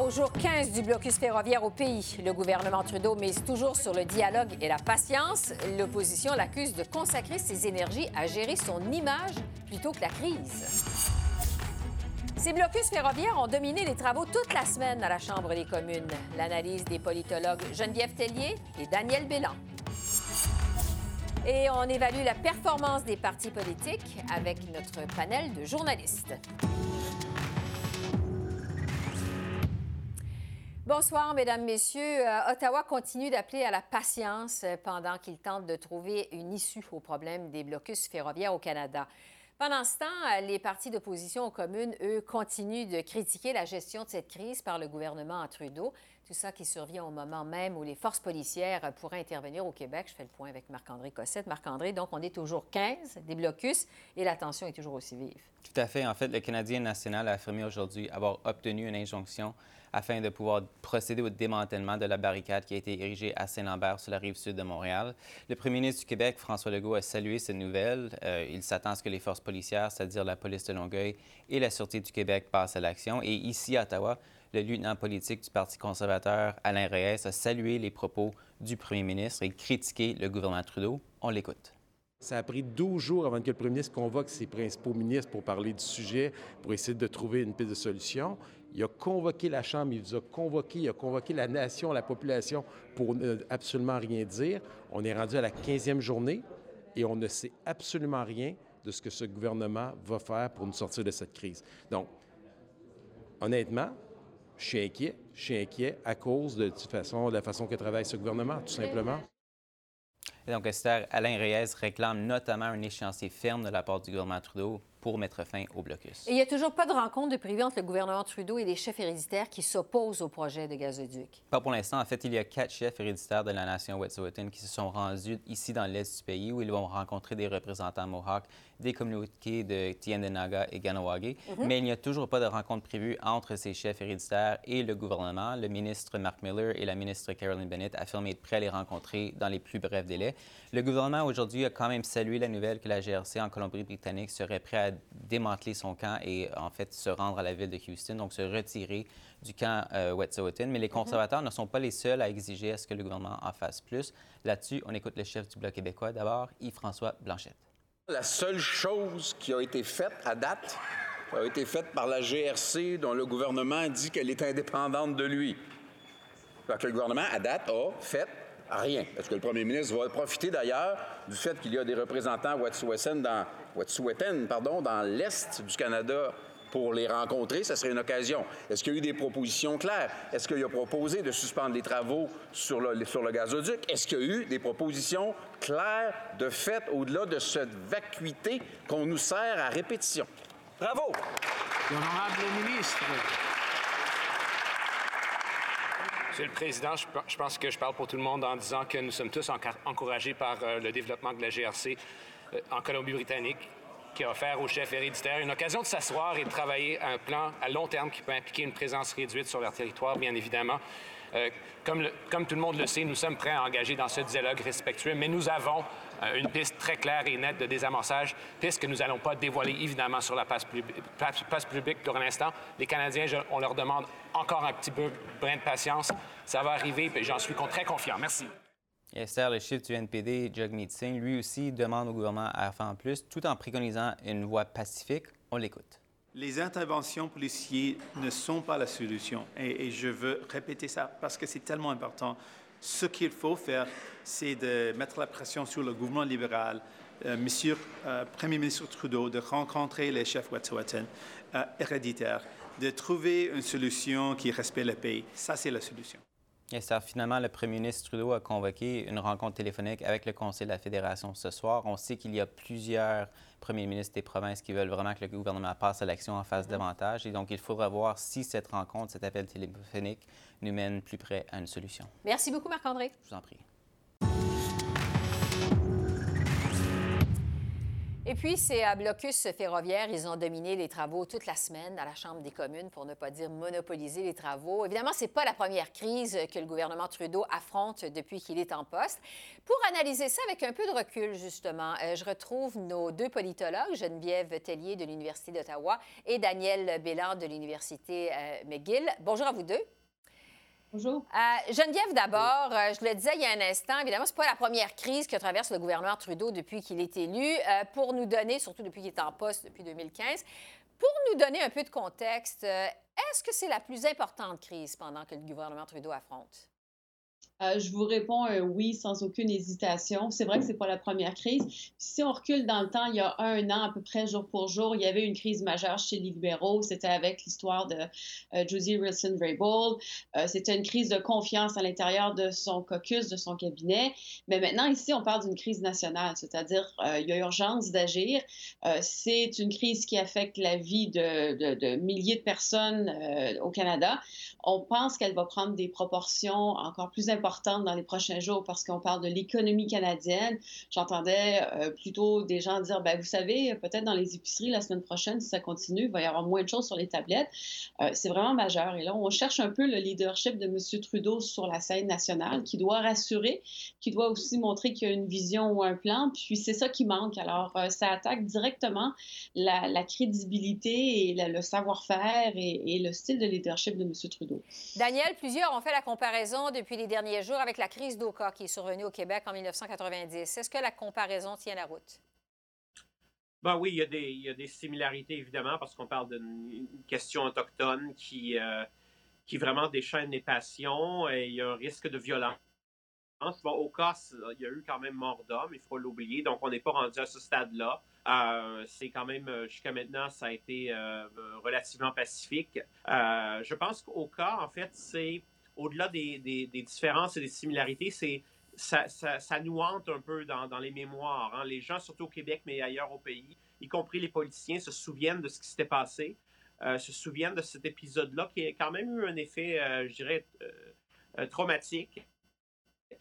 Au jour 15 du blocus ferroviaire au pays, le gouvernement Trudeau mise toujours sur le dialogue et la patience. L'opposition l'accuse de consacrer ses énergies à gérer son image plutôt que la crise. Ces blocus ferroviaires ont dominé les travaux toute la semaine à la Chambre des communes. L'analyse des politologues Geneviève Tellier et Daniel Bélan. Et on évalue la performance des partis politiques avec notre panel de journalistes. Bonsoir, Mesdames, Messieurs. Euh, Ottawa continue d'appeler à la patience euh, pendant qu'il tente de trouver une issue au problème des blocus ferroviaires au Canada. Pendant ce temps, euh, les partis d'opposition aux communes, eux, continuent de critiquer la gestion de cette crise par le gouvernement Trudeau. Tout ça qui survient au moment même où les forces policières pourraient intervenir au Québec. Je fais le point avec Marc-André Cossette. Marc-André, donc on est toujours 15 des blocus et la tension est toujours aussi vive. Tout à fait. En fait, le Canadien national a affirmé aujourd'hui avoir obtenu une injonction afin de pouvoir procéder au démantèlement de la barricade qui a été érigée à Saint-Lambert sur la rive sud de Montréal. Le premier ministre du Québec, François Legault, a salué cette nouvelle. Euh, il s'attend à ce que les forces policières, c'est-à-dire la police de Longueuil et la Sûreté du Québec, passent à l'action. Et ici, à Ottawa, le lieutenant politique du Parti conservateur, Alain Reyes, a salué les propos du premier ministre et critiqué le gouvernement Trudeau. On l'écoute. Ça a pris 12 jours avant que le premier ministre convoque ses principaux ministres pour parler du sujet, pour essayer de trouver une piste de solution. Il a convoqué la Chambre, il vous a convoqué, il a convoqué la nation, la population pour ne absolument rien dire. On est rendu à la 15e journée et on ne sait absolument rien de ce que ce gouvernement va faire pour nous sortir de cette crise. Donc, honnêtement, je suis inquiet. Je suis inquiet à cause de, toute façon, de la façon que travaille ce gouvernement, tout simplement. Et donc, Esther, Alain Reyes réclame notamment un échéancier ferme de la part du gouvernement Trudeau pour mettre fin au blocus. Et il n'y a toujours pas de rencontre de prévu entre le gouvernement Trudeau et les chefs héréditaires qui s'opposent au projet de gazoduc? Pas pour l'instant. En fait, il y a quatre chefs héréditaires de la nation Wet'suwet'en qui se sont rendus ici dans l'est du pays où ils vont rencontrer des représentants Mohawk, des communautés de Tiendenaga et Ganawagi. Mhm. Mais il n'y a toujours pas de rencontre prévue entre ces chefs héréditaires et le gouvernement. Le ministre Mark Miller et la ministre Carolyn Bennett affirment être prêts à les rencontrer dans les plus brefs délais. Le gouvernement aujourd'hui a quand même salué la nouvelle que la GRC en Colombie-Britannique serait prêt à démanteler son camp et en fait se rendre à la ville de Houston, donc se retirer du camp euh, Wet'suwet'en. Mais les mhm. conservateurs ne sont pas les seuls à exiger à ce que le gouvernement en fasse plus. Là-dessus, on écoute le chef du Bloc québécois d'abord, Yves-François Blanchette. La seule chose qui a été faite à date a été faite par la GRC dont le gouvernement dit qu'elle est indépendante de lui. que le gouvernement, à date, a fait rien. Est-ce que le premier ministre va profiter d'ailleurs du fait qu'il y a des représentants Wet'suwet'en dans, dans l'Est du Canada pour les rencontrer, ça serait une occasion. Est-ce qu'il y a eu des propositions claires? Est-ce qu'il a proposé de suspendre les travaux sur le, sur le gazoduc? Est-ce qu'il y a eu des propositions claires de fait au-delà de cette vacuité qu'on nous sert à répétition? Bravo! L'honorable ministre. Monsieur le Président, je pense que je parle pour tout le monde en disant que nous sommes tous encouragés par euh, le développement de la GRC euh, en Colombie-Britannique qui a offert au chef héréditaire une occasion de s'asseoir et de travailler un plan à long terme qui peut impliquer une présence réduite sur leur territoire, bien évidemment. Euh, comme, tout le monde le sait, nous sommes prêts à engager dans ce dialogue respectueux, mais nous avons euh, une piste très claire et nette de désamorçage, piste que nous n'allons pas dévoiler évidemment sur la place, publique pour l'instant. Les Canadiens, on leur demande encore un petit peu brin de patience. Ça va arriver, et j'en suis très confiant. Merci. Esther, le chef du NPD, Jagmeet lui aussi demande au gouvernement à faire en plus, tout en préconisant une voie pacifique. On l'écoute. Les interventions policières ne sont pas la solution. Et, je veux répéter ça parce que c'est tellement important. Ce qu'il faut faire, c'est de mettre la pression sur le gouvernement libéral, euh, Monsieur euh, Premier ministre Trudeau, de rencontrer les chefs Wet'suwet'en euh, héréditaires, de trouver une solution qui respecte le pays. Ça, c'est la solution. Et ça, finalement, le premier ministre Trudeau a convoqué une rencontre téléphonique avec le Conseil de la Fédération ce soir. On sait qu'il y a plusieurs premiers ministres des provinces qui veulent vraiment que le gouvernement passe à l'action en face davantage. Et donc, il faudra voir si cette rencontre, cet appel téléphonique, nous mène plus près à une solution. Merci beaucoup, Marc-André. Je vous en prie. Et puis, ces euh, blocus ferroviaires, ils ont dominé les travaux toute la semaine à la Chambre des communes, pour ne pas dire monopoliser les travaux. Évidemment, ce n'est pas la première crise que le gouvernement Trudeau affronte depuis qu'il est en poste. Pour analyser ça avec un peu de recul, justement, euh, je retrouve nos deux politologues, Geneviève Tellier de l'Université d'Ottawa et Daniel Bélan de l'Université euh, McGill. Bonjour à vous deux. Bonjour. Euh, Geneviève, d'abord, euh, je le disais il y a un instant, évidemment, ce n'est pas la première crise que traverse le gouvernement Trudeau depuis qu'il est élu. Euh, pour nous donner, surtout depuis qu'il est en poste depuis 2015, pour nous donner un peu de contexte, est-ce que c'est la plus importante crise pendant que le gouvernement Trudeau affronte? Euh, je vous réponds un oui sans aucune hésitation. C'est vrai que c'est pas la première crise. Si on recule dans le temps, il y a un an à peu près, jour pour jour, il y avait une crise majeure chez les libéraux. C'était avec l'histoire de euh, Josie Wilson-Raybould. Euh, c'était une crise de confiance à l'intérieur de son caucus, de son cabinet. Mais maintenant, ici, on parle d'une crise nationale, c'est-à-dire il y a urgence d'agir. c'est une crise qui affecte la vie de milliers de personnes au Canada. On pense qu'elle va prendre des proportions encore plus importantes dans les prochains jours parce qu'on parle de l'économie canadienne. J'entendais euh, plutôt des gens dire, ben, vous savez, peut-être dans les épiceries la semaine prochaine, si ça continue, il va y avoir moins de choses sur les tablettes. Euh, c'est vraiment majeur. Et là, on cherche un peu le leadership de M. Trudeau sur la scène nationale qui doit rassurer, qui doit aussi montrer qu'il y a une vision ou un plan. Puis c'est ça qui manque. Alors, euh, ça attaque directement la, crédibilité et le savoir-faire et, le style de leadership de M. Trudeau. Daniel, plusieurs ont fait la comparaison depuis les derniers avec la crise d'Oka qui est survenue au Québec en 1990. Est-ce que la comparaison tient la route? Ben oui, il y, a des, il similarités, évidemment, parce qu'on parle d'une question autochtone qui, euh, qui vraiment déchaîne les passions et il y a un risque de violence. Bon, au cas, il y a eu quand même mort d'homme, il faut l'oublier, donc on n'est pas rendu à ce stade-là. Euh, c'est quand même, euh, jusqu'à maintenant, ça a été relativement pacifique. je pense qu'au cas, en fait, c'est au-delà des, différences et des similarités, c'est ça, ça, nous hante un peu dans, les mémoires. Hein. Les gens, surtout au Québec, mais ailleurs au pays, y compris les politiciens, se souviennent de ce qui s'était passé, euh, se souviennent de cet épisode-là qui a quand même eu un effet, euh, je dirais, euh, traumatique.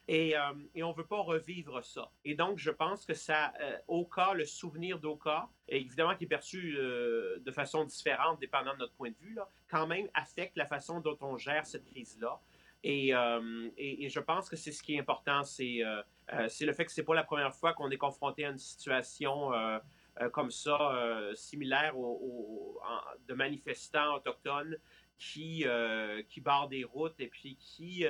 Et, et, on ne veut pas revivre ça. Et donc, je pense que ça, Oka, le souvenir d'Oka, évidemment qui est perçu de façon différente, dépendant de notre point de vue, là, quand même affecte la façon dont on gère cette crise-là. Et, euh, et, je pense que c'est ce qui est important, c'est euh, euh, le fait que c'est pas la première fois qu'on est confronté à une situation comme ça, similaire au, de manifestants autochtones qui, qui barrent des routes et puis qui,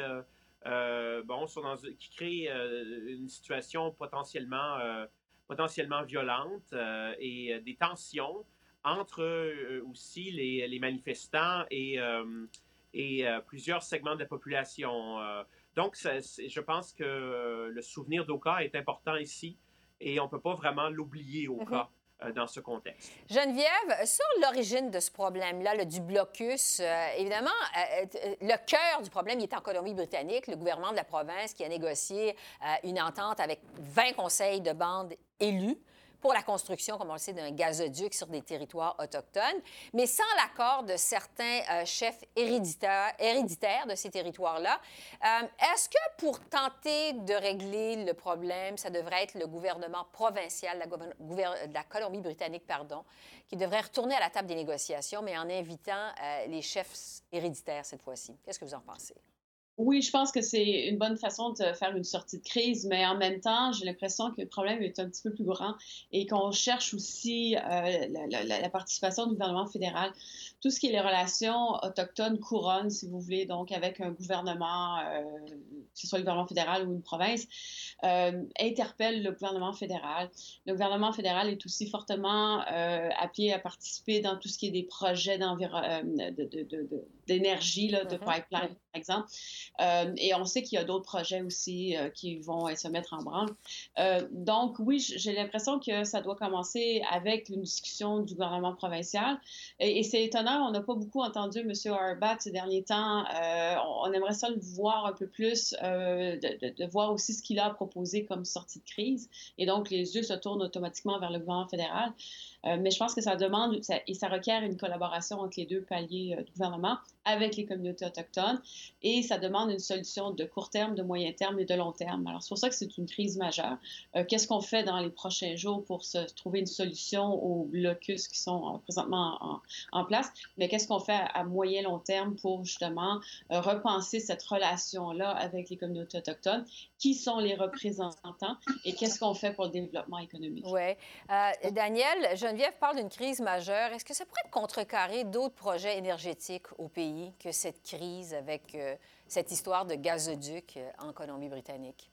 bon, sont dans, qui créent une situation potentiellement, potentiellement violente et des tensions entre euh, aussi les, manifestants et, euh, euh, plusieurs segments de la population. donc, je pense que le souvenir d'Oka est important ici et on ne peut pas vraiment l'oublier mhm. Dans ce contexte. Geneviève, sur l'origine de ce problème-là, du blocus, évidemment, le cœur du problème est en Colombie-Britannique, le gouvernement de la province qui a négocié une entente avec 20 conseils de bande élus pour la construction, comme on le sait, d'un gazoduc sur des territoires autochtones, mais sans l'accord de certains euh, chefs héréditaires, de ces territoires-là. Euh, est-ce que pour tenter de régler le problème, ça devrait être le gouvernement provincial de la, Colombie-Britannique, pardon, qui devrait retourner à la table des négociations, mais en invitant euh, les chefs héréditaires cette fois-ci? Qu'est-ce que vous en pensez? Oui, je pense que c'est une bonne façon de faire une sortie de crise, mais en même temps, j'ai l'impression que le problème est un petit peu plus grand et qu'on cherche aussi euh, la, participation du gouvernement fédéral. Tout ce qui est les relations autochtones couronnes, si vous voulez, donc avec un gouvernement, euh, que ce soit le gouvernement fédéral ou une province, euh, interpelle le gouvernement fédéral. Le gouvernement fédéral est aussi fortement appelé à participer dans tout ce qui est des projets d'énergie, de, de, de, mm-hmm. pipeline, exemple. Euh, et on sait qu'il y a d'autres projets aussi euh, qui vont se mettre en branle. Euh, donc, oui, j'ai l'impression que ça doit commencer avec une discussion du gouvernement provincial. Et, c'est étonnant, on n'a pas beaucoup entendu M. Arbat ces derniers temps. On, aimerait ça le voir un peu plus, de, de, voir aussi ce qu'il a proposé comme sortie de crise. Et donc, les yeux se tournent automatiquement vers le gouvernement fédéral. Euh, mais je pense que ça demande et ça requiert une collaboration entre les deux paliers euh, du gouvernement avec les communautés autochtones. et ça demande une solution de court terme, de moyen terme et de long terme. Alors, c'est pour ça que c'est une crise majeure. Euh, qu'est-ce qu'on fait dans les prochains jours pour se trouver une solution aux blocus qui sont présentement en, place? Mais qu'est-ce qu'on fait à, moyen long terme pour justement repenser cette relation-là avec les communautés autochtones? Qui sont les représentants et qu'est-ce qu'on fait pour le développement économique? Oui. Daniel, Geneviève parle d'une crise majeure. Est-ce que ça pourrait contrecarrer d'autres projets énergétiques au pays que cette crise avec cette histoire de gazoduc en Colombie-Britannique?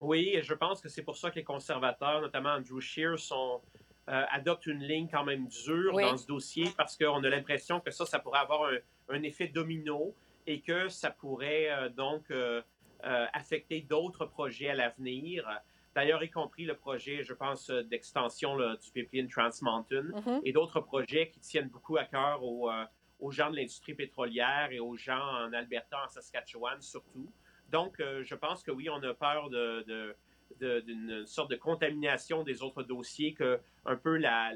Oui, et je pense que c'est pour ça que les conservateurs, notamment Andrew Scheer, sont, euh, adoptent une ligne quand même dure dans ce dossier parce qu'on a l'impression que ça, ça pourrait avoir un, effet domino et que ça pourrait euh, donc euh, affecter d'autres projets à l'avenir. D'ailleurs, y compris le projet, je pense, d'extension du pipeline Trans Mountain mm-hmm. et d'autres projets qui tiennent beaucoup à cœur aux, aux gens de l'industrie pétrolière et aux gens en Alberta, en Saskatchewan surtout. Donc, euh, je pense que oui, on a peur de, d'une sorte de contamination des autres dossiers, que un peu la,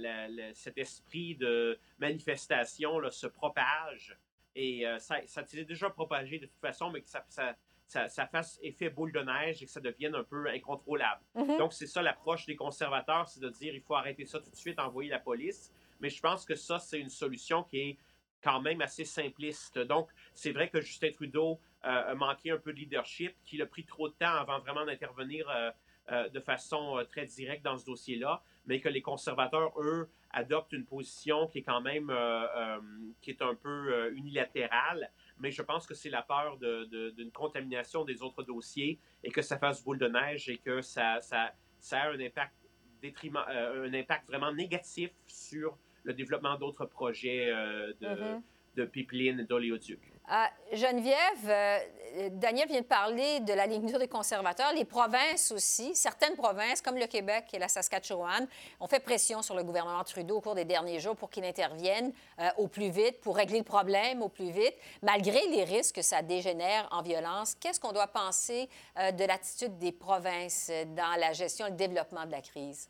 cet esprit de manifestation là, se propage. Et euh, ça, ça s'est déjà propagé de toute façon, mais que ça, ça, ça, fasse effet boule de neige et que ça devienne un peu incontrôlable. Mm-hmm. Donc, c'est ça l'approche des conservateurs, c'est de dire il faut arrêter ça tout de suite, envoyer la police. Mais je pense que ça, c'est une solution qui est quand même assez simpliste. Donc, c'est vrai que Justin Trudeau euh, a manqué un peu de leadership, qu'il a pris trop de temps avant vraiment d'intervenir euh, euh, de façon très directe dans ce dossier-là, mais que les conservateurs, eux, adoptent une position qui est quand même qui est un peu unilatérale. Mais je pense que c'est la peur d'une contamination des autres dossiers et que ça fasse boule de neige et que ça, ça, ça a un impact, détriment, un impact vraiment négatif sur le développement d'autres projets de, mm-hmm. de pipeline d'oléoduc. Ah, Geneviève, euh, Daniel vient de parler de la ligne des conservateurs. Les provinces aussi, certaines provinces, comme le Québec et la Saskatchewan, ont fait pression sur le gouvernement Trudeau au cours des derniers jours pour qu'il intervienne euh, au plus vite, pour régler le problème au plus vite. Malgré les risques que ça dégénère en violence, qu'est-ce qu'on doit penser euh, de l'attitude des provinces dans la gestion et le développement de la crise?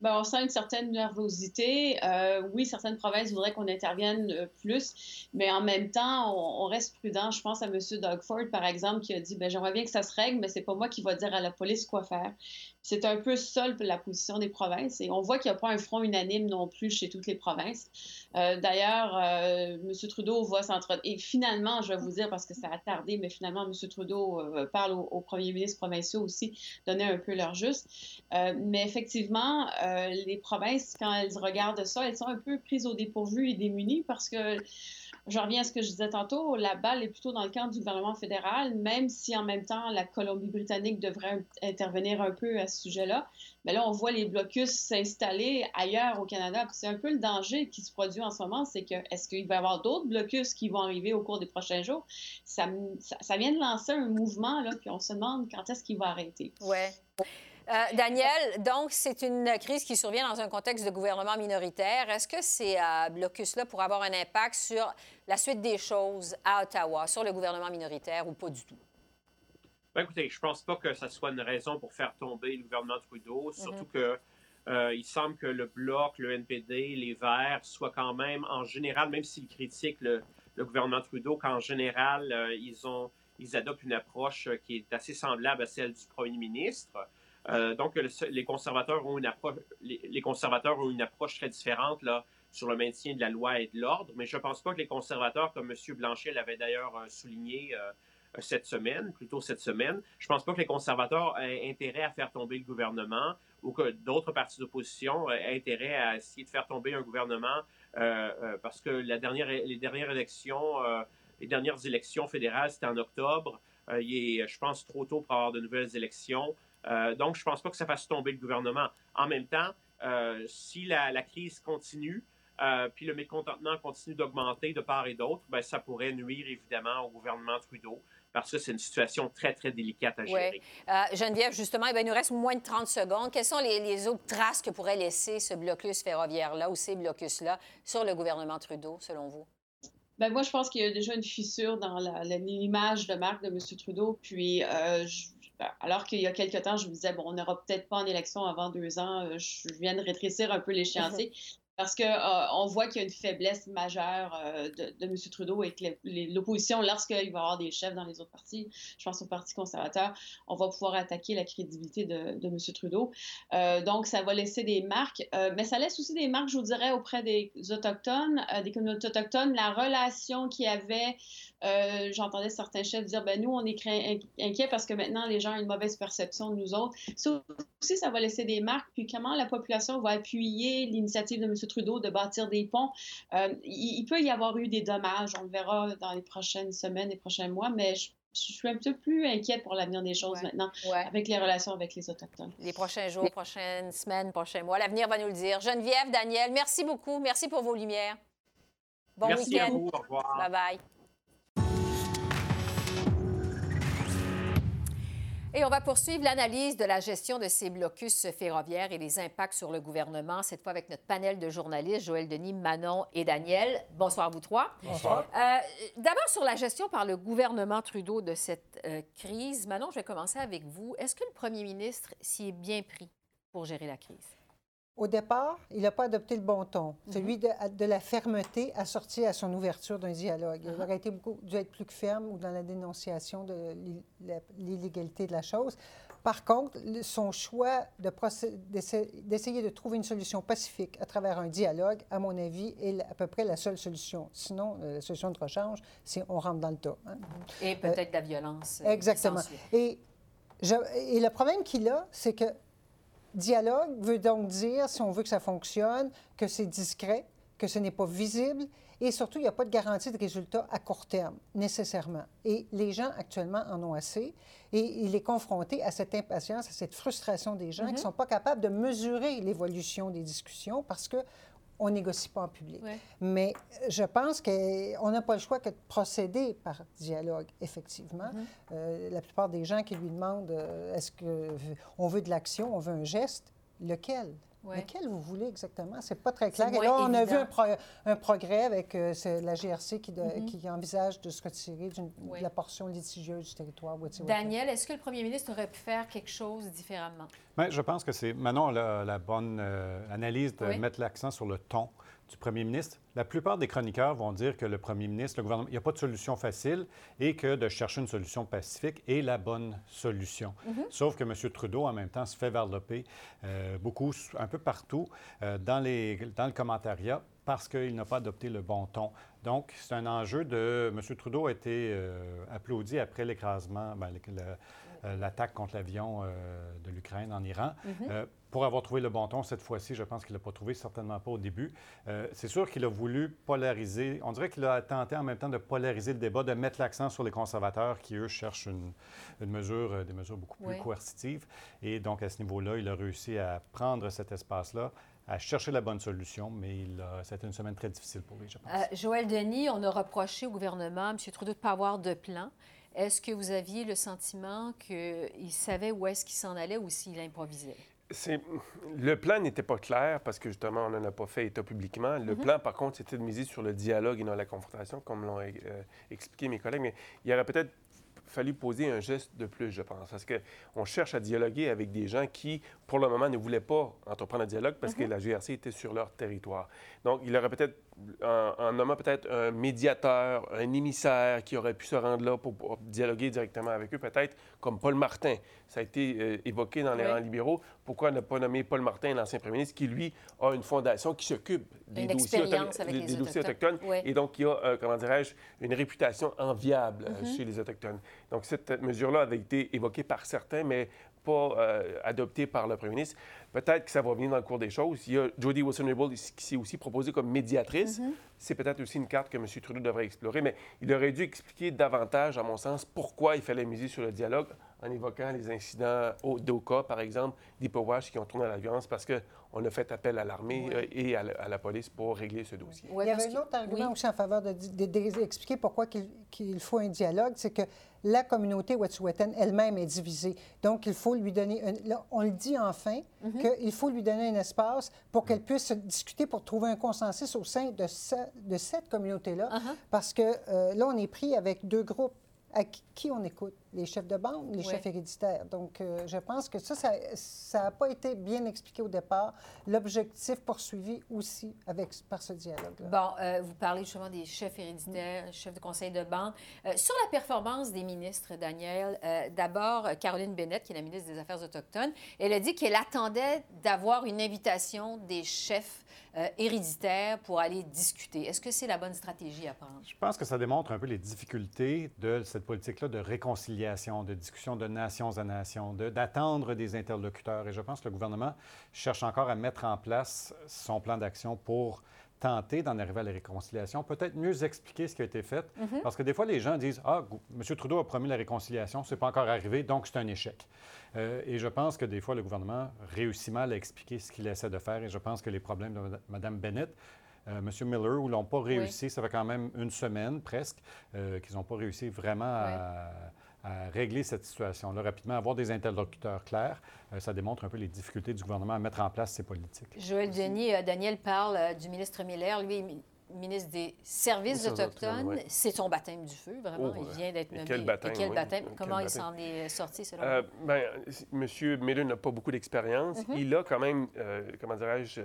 Ben, on sent une certaine nervosité. Euh, oui, certaines provinces voudraient qu'on intervienne euh, plus, mais en même temps, on, reste prudent. Je pense à M. Doug Ford, par exemple, qui a dit ben, J'aimerais bien que ça se règle, mais c'est pas moi qui va dire à la police quoi faire. C'est un peu seul la position des provinces et on voit qu'il n'y a pas un front unanime non plus chez toutes les provinces. Euh, d'ailleurs, euh, M. Trudeau voit s'entretenir. Et finalement, je vais vous dire, parce que ça a tardé, mais finalement, M. Trudeau euh, parle aux, aux, premiers ministres provinciaux aussi, donner un peu leur juste. mais effectivement, les provinces, quand elles regardent ça, elles sont un peu prises au dépourvu et démunies parce que je reviens à ce que je disais tantôt, la balle est plutôt dans le camp du gouvernement fédéral, même si en même temps la Colombie-Britannique devrait intervenir un peu à ce sujet-là. Mais là, on voit les blocus s'installer ailleurs au Canada. C'est un peu le danger qui se produit en ce moment, c'est que est-ce qu'il va y avoir d'autres blocus qui vont arriver au cours des prochains jours? Ça, vient de lancer un mouvement, là, puis on se demande quand est-ce qu'il va arrêter. Ouais. Euh, Daniel, donc c'est une crise qui survient dans un contexte de gouvernement minoritaire. Est-ce que ces euh, blocus-là pourraient avoir un impact sur la suite des choses à Ottawa, sur le gouvernement minoritaire ou pas du tout? Ben, écoutez, je pense pas que ça soit une raison pour faire tomber le gouvernement Trudeau, surtout qu'il mhm. que euh, il semble que le Bloc, le NPD, les Verts soient quand même, en général, même s'ils critiquent le, gouvernement Trudeau, qu'en général, ils, ont, ils adoptent une approche qui est assez semblable à celle du premier ministre. Euh, donc, les conservateurs ont une approche, les, conservateurs ont une approche très différente là sur le maintien de la loi et de l'ordre, mais je ne pense pas que les conservateurs, comme M. Blanchet l'avait d'ailleurs euh, souligné euh, cette semaine, plutôt cette semaine, je ne pense pas que les conservateurs aient intérêt à faire tomber le gouvernement ou que d'autres partis d'opposition aient intérêt à essayer de faire tomber un gouvernement parce que la dernière, les dernières élections, les dernières élections fédérales, c'était en octobre. il est, je pense, trop tôt pour avoir de nouvelles élections. Euh, donc, je ne pense pas que ça fasse tomber le gouvernement. En même temps, euh, si la, crise continue, euh, puis le mécontentement continue d'augmenter de part et d'autre, ben, ça pourrait nuire évidemment au gouvernement Trudeau parce que c'est une situation très, très délicate à gérer. Oui. Geneviève, justement, eh il nous reste moins de 30 secondes. Quelles sont les, autres traces que pourrait laisser ce blocus ferroviaire-là ou ces blocus-là sur le gouvernement Trudeau, selon vous? Ben moi, je pense qu'il y a déjà une fissure dans l'image de marque de M. Trudeau. Puis, je, alors qu'il y a quelques temps, je me disais, bon, on n'aura peut-être pas en élection avant deux ans. Euh, je viens de rétrécir un peu l'échéancier. parce qu'on euh, voit qu'il y a une faiblesse majeure euh, de, de, M. Trudeau et que l'opposition, lorsqu'il va y avoir des chefs dans les autres partis, je pense au Parti conservateur, on va pouvoir attaquer la crédibilité de, de M. Trudeau. Euh, donc, ça va laisser des marques, mais ça laisse aussi des marques, je vous dirais, auprès des Autochtones, des communautés autochtones, la relation qu'il y avait euh, j'entendais certains chefs dire ben nous, on est inquiets parce que maintenant, les gens ont une mauvaise perception de nous autres. Ça aussi, ça va laisser des marques. Puis comment la population va appuyer l'initiative de M. Trudeau de bâtir des ponts? Euh, il, peut y avoir eu des dommages. On le verra dans les prochaines semaines, les prochains mois, mais je, suis un peu plus inquiète pour l'avenir des choses maintenant avec les relations avec les Autochtones. Les prochains jours, prochaines semaines, prochains mois, l'avenir va nous le dire. Geneviève, Daniel, merci beaucoup. Merci pour vos lumières. Bon week-end. Bye bye. Et on va poursuivre l'analyse de la gestion de ces blocus ferroviaires et les impacts sur le gouvernement, cette fois avec notre panel de journalistes, Joël Denis, Manon et Daniel. Bonsoir à vous trois. Bonsoir. Euh, D'abord, sur la gestion par le gouvernement Trudeau de cette euh, crise, Manon, je vais commencer avec vous. Est-ce que le premier ministre s'y est bien pris pour gérer la crise? Au départ, il n'a pas adopté le bon ton, mhm. celui de, la fermeté assortie à son ouverture d'un dialogue. Il uh-huh. aurait été beaucoup, dû être plus ferme ou dans la dénonciation de l'illégalité de la chose. Par contre, son choix d'essayer de, trouver une solution pacifique à travers un dialogue, à mon avis, est à peu près la seule solution. Sinon, euh, la solution de rechange, c'est on rentre dans le tas. Hein. Et peut-être la violence. Euh, exactement. Et, et le problème qu'il a, c'est que Dialogue veut donc dire, si on veut que ça fonctionne, que c'est discret, que ce n'est pas visible et surtout, il n'y a pas de garantie de résultat à court terme, nécessairement. Et les gens actuellement en ont assez et il est confronté à cette impatience, à cette frustration des gens qui ne mm-hmm. sont pas capables de mesurer l'évolution des discussions parce que on négocie pas en public. Mais je pense qu'on n'a pas le choix que de procéder par dialogue, effectivement. Mm-hmm. Euh, la plupart des gens qui lui demandent euh, est-ce qu'on veut de l'action, on veut un geste, lequel? Lequel vous voulez exactement? C'est pas très clair. Et là, on a vu un, progrès avec euh, la GRC mm-hmm. qui, envisage de se retirer de la portion litigieuse du territoire. Daniel, est-ce que le premier ministre aurait pu faire quelque chose différemment? Bien, je pense que c'est Manon la, la bonne euh, analyse de mettre l'accent sur le ton du premier ministre. La plupart des chroniqueurs vont dire que le premier ministre, le gouvernement, il n'y a pas de solution facile et que de chercher une solution pacifique est la bonne solution. Mhm. Sauf que M. Trudeau, en même temps, se fait varloper euh, beaucoup, un peu partout, euh, dans, les, dans le commentariat parce qu'il n'a pas adopté le bon ton. Donc, c'est un enjeu de... M. Trudeau a été euh, applaudi après l'écrasement, ben, l'attaque contre l'avion de l'Ukraine en Iran. Mhm pour avoir trouvé le bon ton cette fois-ci. Je pense qu'il ne l'a pas trouvé, certainement pas au début. Euh, c'est sûr qu'il a voulu polariser. On dirait qu'il a tenté en même temps de polariser le débat, de mettre l'accent sur les conservateurs qui, eux, cherchent une, mesure, euh, des mesures beaucoup plus coercitives. Et donc, à ce niveau-là, il a réussi à prendre cet espace-là à chercher la bonne solution, mais c'était une semaine très difficile pour lui, je pense. Euh, Joël Denis, on a reproché au gouvernement, M. Trudeau, de ne pas avoir de plan. Est-ce que vous aviez le sentiment qu'il savait où est-ce qu'il s'en allait ou s'il improvisait? le plan n'était pas clair parce que justement, on n'en a pas fait état publiquement. Le mhm. plan, par contre, c'était de miser sur le dialogue et non la confrontation, comme l'ont euh, expliqué mes collègues. Mais il y aurait peut-être fallu poser un geste de plus, je pense. Parce qu'on cherche à dialoguer avec des gens qui, pour le moment, ne voulaient pas entreprendre un dialogue parce que mhm. la GRC était sur leur territoire. Donc, il aurait peut-être, en, nommant peut-être un médiateur, un émissaire qui aurait pu se rendre là pour, dialoguer directement avec eux, peut-être comme Paul Martin. Ça a été euh, évoqué dans les rangs libéraux. Pourquoi ne pas nommer Paul Martin, l'ancien premier ministre, qui, lui, a une fondation qui s'occupe des dossiers, autochtones, et donc qui a, euh, comment dirais-je, une réputation enviable euh, mhm. chez les Autochtones. Donc, cette mesure-là avait été évoquée par certains, mais pas euh, adoptée par le premier ministre. Peut-être que ça va venir dans le cours des choses. Il y a Jody Wilson-Raybould qui s'est aussi proposée comme médiatrice. Mhm. C'est peut-être aussi une carte que M. Trudeau devrait explorer, mais il aurait dû expliquer davantage, à mon sens, pourquoi il fallait miser sur le dialogue en évoquant les incidents d'Oka, par exemple, d'Hippowash qui ont tourné à la violence parce qu'on a fait appel à l'armée euh, et à la, police pour régler ce dossier. il y avait un autre argument aussi en faveur d'expliquer de, pourquoi qu'il faut un dialogue, c'est que la communauté Wet'suwet'en elle-même est divisée. Donc, il faut lui donner, on le dit enfin, mhm. qu'il faut lui donner un espace pour qu'elle puisse discuter, pour trouver un consensus au sein de, de cette communauté-là, uh-huh. parce que euh, là, on est pris avec deux groupes. À qui on écoute? Les chefs de bande, les chefs héréditaires. Donc, euh, je pense que ça, ça n'a pas été bien expliqué au départ. L'objectif poursuivi aussi avec, par ce dialogue-là. Bon, euh, vous parlez justement des chefs héréditaires, chefs de conseil de bande. Euh, sur la performance des ministres, Daniel, d'abord, Caroline Bennett, qui est la ministre des Affaires autochtones, elle a dit qu'elle attendait d'avoir une invitation des chefs héréditaires pour aller discuter. Est-ce que c'est la bonne stratégie à prendre? Je pense que ça démontre un peu les difficultés de cette politique-là de réconciliation de discussion de nations à nations, d'attendre des interlocuteurs. Et je pense que le gouvernement cherche encore à mettre en place son plan d'action pour tenter d'en arriver à la réconciliation, peut-être mieux expliquer ce qui a été fait, mm-hmm. parce que des fois, les gens disent Ah, M. Trudeau a promis la réconciliation, ce n'est pas encore arrivé, donc c'est un échec. Euh, et je pense que des fois, le gouvernement réussit mal à expliquer ce qu'il essaie de faire, et je pense que les problèmes de Mme Bennett euh, M. Miller, où l'ont pas réussi, ça fait quand même une semaine presque, euh, qu'ils n'ont pas réussi vraiment à, à régler cette situation-là rapidement, avoir des interlocuteurs clairs. Euh, ça démontre un peu les difficultés du gouvernement à mettre en place ces politiques. Joël Denis, euh, Daniel parle euh, du ministre Miller. Lui, ministre des Services autochtones. C'est son baptême du feu, vraiment. il vient d'être nommé. quel baptême, quel baptême? Comment il s'en est sorti, selon euh, ben, M. Miller n'a pas beaucoup d'expérience. Mm-hmm. Il a quand même, comment dirais-je,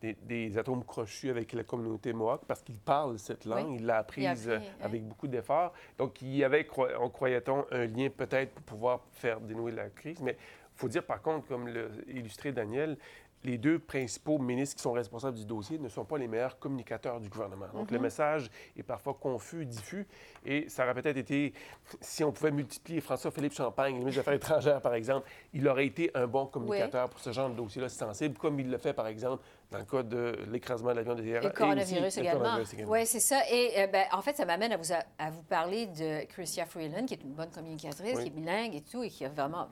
des, atomes crochus avec la communauté Mohawk parce qu'il parle cette langue. Il l'a apprise avec beaucoup d'efforts. Donc, il y avait, on croyait-on, un lien peut-être pour pouvoir faire dénouer la crise. Mais il faut dire, par contre, comme l'a illustré Daniel, les deux principaux ministres qui sont responsables du dossier ne sont pas les meilleurs communicateurs du gouvernement. Donc, le mhm. message est parfois confus, diffus, et ça aurait peut-être été, si on pouvait multiplier François-Philippe Champagne, le ministre des Affaires étrangères, par exemple, il aurait été un bon communicateur pour ce genre de dossier-là sensible, comme il le fait, par exemple, dans le cas de l'écrasement de l'avion de Et le coronavirus également. Oui, c'est ça. Et euh, ben, en fait, ça m'amène à vous, à vous parler de Chrystia Freeland, qui est une bonne communicatrice, qui est bilingue et tout, et qui a vraiment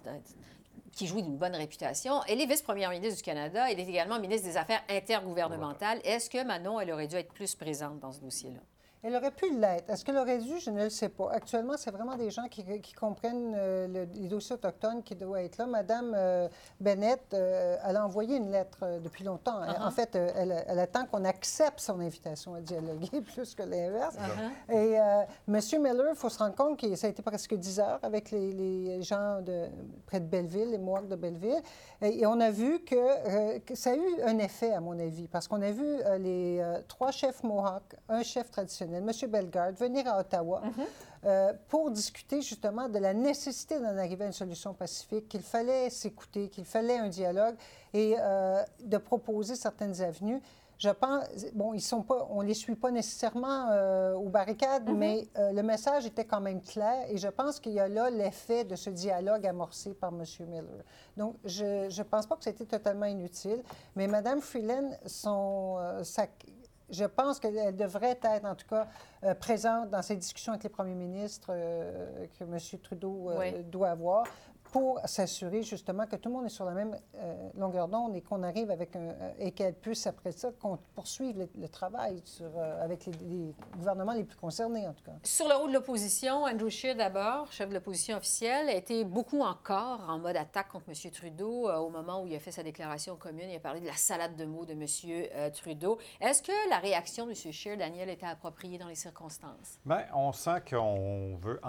qui jouit d'une bonne réputation. Elle est vice-première ministre du Canada. Elle est également ministre des Affaires intergouvernementales. Est-ce que Manon, elle aurait dû être plus présente dans ce dossier-là? Elle aurait pu l'être. Est-ce qu'elle aurait dû? Je ne le sais pas. Actuellement, c'est vraiment des gens qui, comprennent euh, les dossiers autochtones qui doivent être là. Madame euh, Bennett, euh, elle a envoyé une lettre depuis longtemps. Uh-huh. En fait, elle, attend qu'on accepte son invitation à dialoguer plus que l'inverse. Uh-huh. Et M. Miller, il faut se rendre compte que ça a été presque 10 heures avec les, gens de, près de Belleville, les Mohawks de Belleville. Et, on a vu que, que, ça a eu un effet, à mon avis, parce qu'on a vu les trois chefs Mohawks, un chef traditionnel, M. Bellegarde, venir à Ottawa mhm. euh, pour discuter justement de la nécessité d'en arriver à une solution pacifique, qu'il fallait s'écouter, qu'il fallait un dialogue et euh, de proposer certaines avenues. Je pense, bon, ils sont pas, on ne les suit pas nécessairement euh, aux barricades, mhm. mais le message était quand même clair et je pense qu'il y a là l'effet de ce dialogue amorcé par M. Miller. Donc, je ne pense pas que c'était totalement inutile, mais Mme Freeland, son, sa, je pense qu'elle devrait être, en tout cas, euh, présente dans ces discussions avec les premiers ministres euh, que M. Trudeau euh, doit avoir pour s'assurer justement que tout le monde est sur la même euh, longueur d'onde et qu'on arrive avec un, euh, et qu'elle puisse après ça qu'on poursuive le, travail sur, euh, avec les, gouvernements les plus concernés en tout cas. Sur le rôle de l'opposition, Andrew Scheer d'abord, chef de l'opposition officielle, a été beaucoup encore en mode attaque contre M. Trudeau au moment où il a fait sa déclaration commune. Il a parlé de la salade de mots de M. Trudeau. Est-ce que la réaction de M. Scheer, Daniel, était appropriée dans les circonstances? Bien, on sent qu'on veut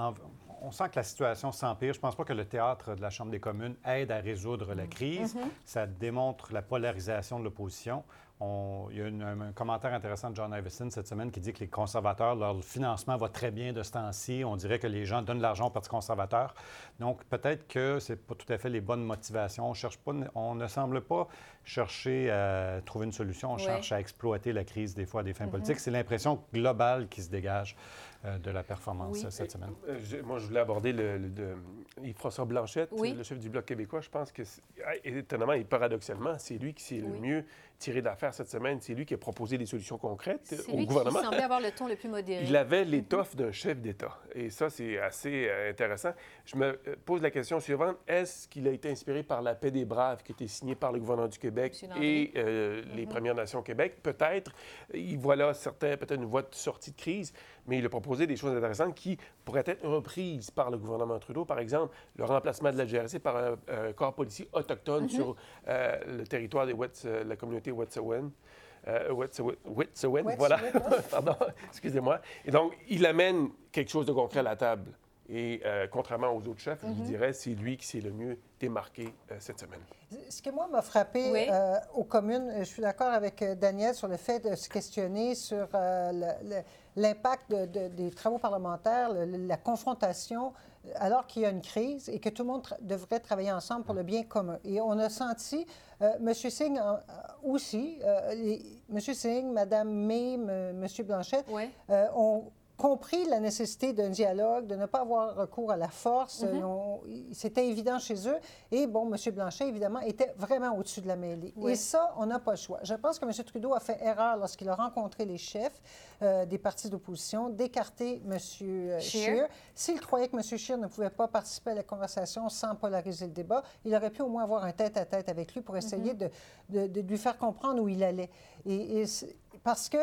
on sent que la situation s'empire. Je ne pense pas que le théâtre de la Chambre des communes aide à résoudre la crise. Mm-hmm. Ça démontre la polarisation de l'opposition. il y a un, commentaire intéressant de John Iveson cette semaine qui dit que les conservateurs, leur financement va très bien de ce temps-ci. On dirait que les gens donnent de l'argent au Parti conservateur. Donc, peut-être que ce n'est pas tout à fait les bonnes motivations. On, cherche pas, on ne semble pas chercher à trouver une solution. On cherche à exploiter la crise des fois à des fins mm-hmm. politiques. C'est l'impression globale qui se dégage. Euh, de la performance cette semaine. Euh, moi, je voulais aborder le, le François Blanchette, le chef du Bloc québécois. Je pense que, étonnamment et paradoxalement, c'est lui qui s'est le mieux tiré d'affaire cette semaine. C'est lui qui a proposé des solutions concrètes au lui gouvernement. Qui semblait avoir le ton le plus modéré. Il avait l'étoffe d'un chef d'État. Et ça, c'est assez euh, intéressant. Je me pose la question suivante. Est-ce qu'il a été inspiré par la paix des braves qui a été signée par le gouvernement du Québec et les mhm. Premières Nations au Québec? Peut-être. Il voit là certains, peut-être une voie de sortie de crise mais il a proposé des choses intéressantes qui pourraient être reprises par le gouvernement Trudeau. Par exemple, le remplacement de la GRC par un, corps policier autochtone mm-hmm. sur euh, le territoire de euh, la communauté Wet'suwet'en. Euh, voilà. Pardon, excusez-moi. Et donc, il amène quelque chose de concret à la table. Et euh, contrairement aux autres chefs, je Mhm. dirais c'est lui qui s'est le mieux démarqué euh, cette semaine. Ce qui, moi, m'a frappé Oui. euh, aux communes, je suis d'accord avec euh, Daniel sur le fait de se questionner sur euh, le- le- l'impact de- de- des travaux parlementaires, le- la confrontation, euh, alors qu'il y a une crise et que tout le monde tra- devrait travailler ensemble pour le bien commun. Et on a senti, euh, M. Singh euh, aussi, euh, les- M. Singh, Mme May, M. Blanchette, Oui. ont compris la nécessité d'un dialogue, de ne pas avoir recours à la force. Mhm. Ont- C'était évident chez eux. Et bon, M. Blanchet, évidemment, était vraiment au-dessus de la mêlée. Oui. Et ça, on n'a pas le choix. Je pense que M. Trudeau a fait erreur lorsqu'il a rencontré les chefs euh, des partis d'opposition d'écarter M. Scheer. Scheer. S'il croyait que M. Scheer ne pouvait pas participer à la conversation sans polariser le débat, il aurait pu au moins avoir un tête-à-tête avec lui pour essayer Mhm. de, de- de lui faire comprendre où il allait. Et, et parce que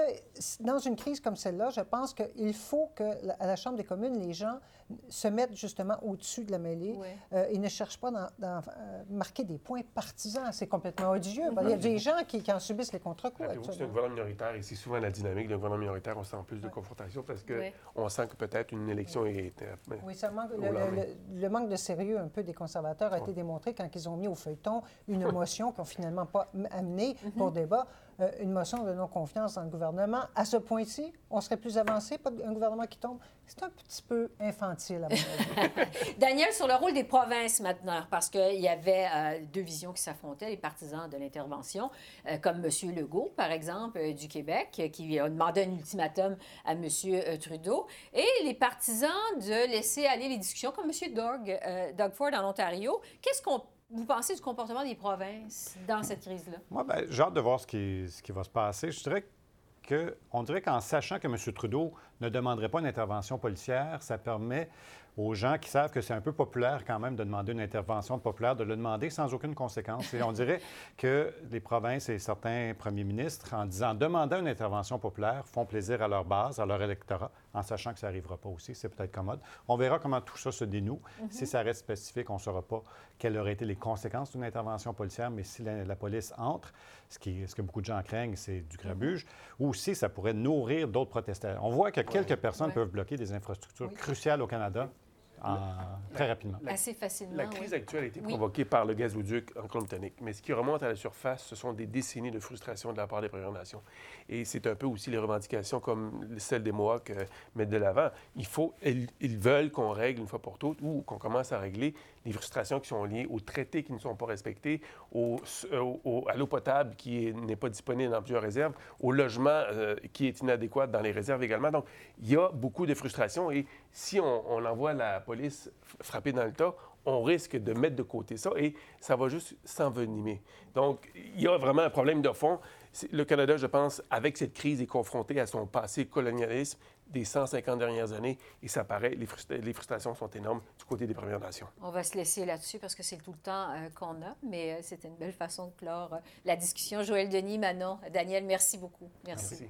dans une crise comme celle-là, je pense qu'il faut que à la Chambre des communes, les gens se mettent justement au-dessus de la mêlée euh, et ne cherchent pas dans, euh, marquer des points partisans. C'est complètement odieux. Mhm. Il y a des gens qui, qui en subissent les contre-coups. C'est un gouvernement minoritaire et c'est souvent la dynamique d'un gouvernement minoritaire. On sent plus de confrontation parce qu'on Oui. sent que peut-être une élection est. euh, Oui, ça manque, le, lendemain. le- le manque de sérieux un peu des conservateurs a été démontré quand ils ont mis au feuilleton une motion qu'ils n'ont finalement pas amenée pour débat, euh, une motion de non-confiance dans le gouvernement. À ce point-ci, on serait plus avancé, pas un gouvernement qui tombe? C'est un petit peu infantile, à mon avis. Daniel, sur le rôle des provinces maintenant, parce qu'il y avait euh, deux visions qui s'affrontaient, les partisans de l'intervention, euh, comme M. Legault, par exemple, euh, du Québec, qui a demandé un ultimatum à M. euh, Trudeau, et les partisans de laisser aller les discussions, comme M. Doug, euh, Doug Ford en Ontario. Qu'est-ce qu'on vous pensez du comportement des provinces dans cette crise-là? Moi, ben, j'ai hâte de voir ce qui, ce qui va se passer. Je dirais que, on dirait qu'en sachant que M. Trudeau ne demanderait pas une intervention policière, ça permet aux gens qui savent que c'est un peu populaire quand même de demander une intervention populaire, de le demander sans aucune conséquence. Et on dirait que les provinces et certains premiers ministres, en disant, demandant une intervention populaire, font plaisir à leur base, à leur électorat, en sachant que ça n'arrivera pas aussi. C'est peut-être commode. On verra comment tout ça se dénoue. Si ça reste spécifique, on ne saura pas quelles auraient été les conséquences d'une intervention policière, mais si la, la police entre, ce, qui, ce que beaucoup de gens craignent, c'est du grabuge, ou aussi ça pourrait nourrir d'autres protestations. On voit que quelques personnes peuvent bloquer des infrastructures cruciales au Canada en- très rapidement. Assez facilement. La crise oui. actuelle a été Oui. provoquée par le gazoduc en Colombie-Britannique. Mais ce qui remonte à la surface, ce sont des décennies de frustration de la part des Premières Nations. Et c'est un peu aussi les revendications comme celles des Mohawks euh, mettent de l'avant. Il faut, ils, ils veulent qu'on règle une fois pour toutes ou qu'on commence à régler les frustrations qui sont liées aux traités qui ne sont pas respectés, au- au- au- à l'eau potable qui est- n'est pas disponible dans plusieurs réserves, au logement euh, qui est inadéquat dans les réserves également. Donc, il y a beaucoup de frustrations et si on, on envoie la police frapper dans le tas, on risque de mettre de côté ça et ça va juste s'envenimer. Donc, il y a vraiment un problème de fond. Le Canada, je pense, avec cette crise, est confronté à son passé colonialisme des 150 dernières années et ça paraît, les, frustra- les frustrations sont énormes du côté des Premières Nations. On va se laisser là-dessus parce que c'est tout le temps euh, qu'on a, mais euh, c'était une belle façon de clore euh, la discussion. Joël Denis, Manon, Daniel, merci beaucoup. Merci.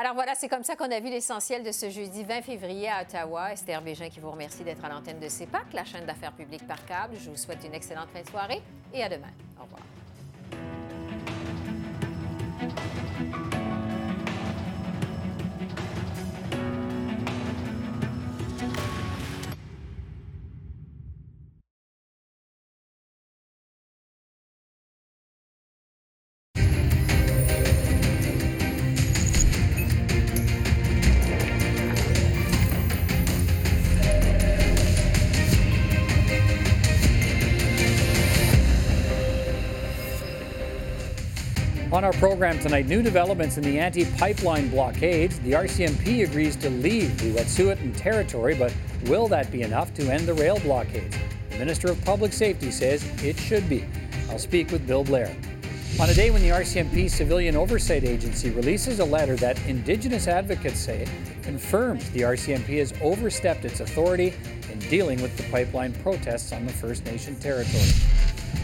Alors voilà, c'est comme ça qu'on a vu l'essentiel de ce jeudi 20 février à Ottawa. Esther Bégin qui vous remercie d'être à l'antenne de CEPAC, la chaîne d'affaires publiques par câble. Je vous souhaite une excellente fin de soirée et à demain. Au revoir. On our program tonight, new developments in the anti pipeline blockades. The RCMP agrees to leave the Wet'suwet'en territory, but will that be enough to end the rail blockades? The Minister of Public Safety says it should be. I'll speak with Bill Blair. On a day when the RCMP Civilian Oversight Agency releases a letter that Indigenous advocates say confirms the RCMP has overstepped its authority in dealing with the pipeline protests on the First Nation territory.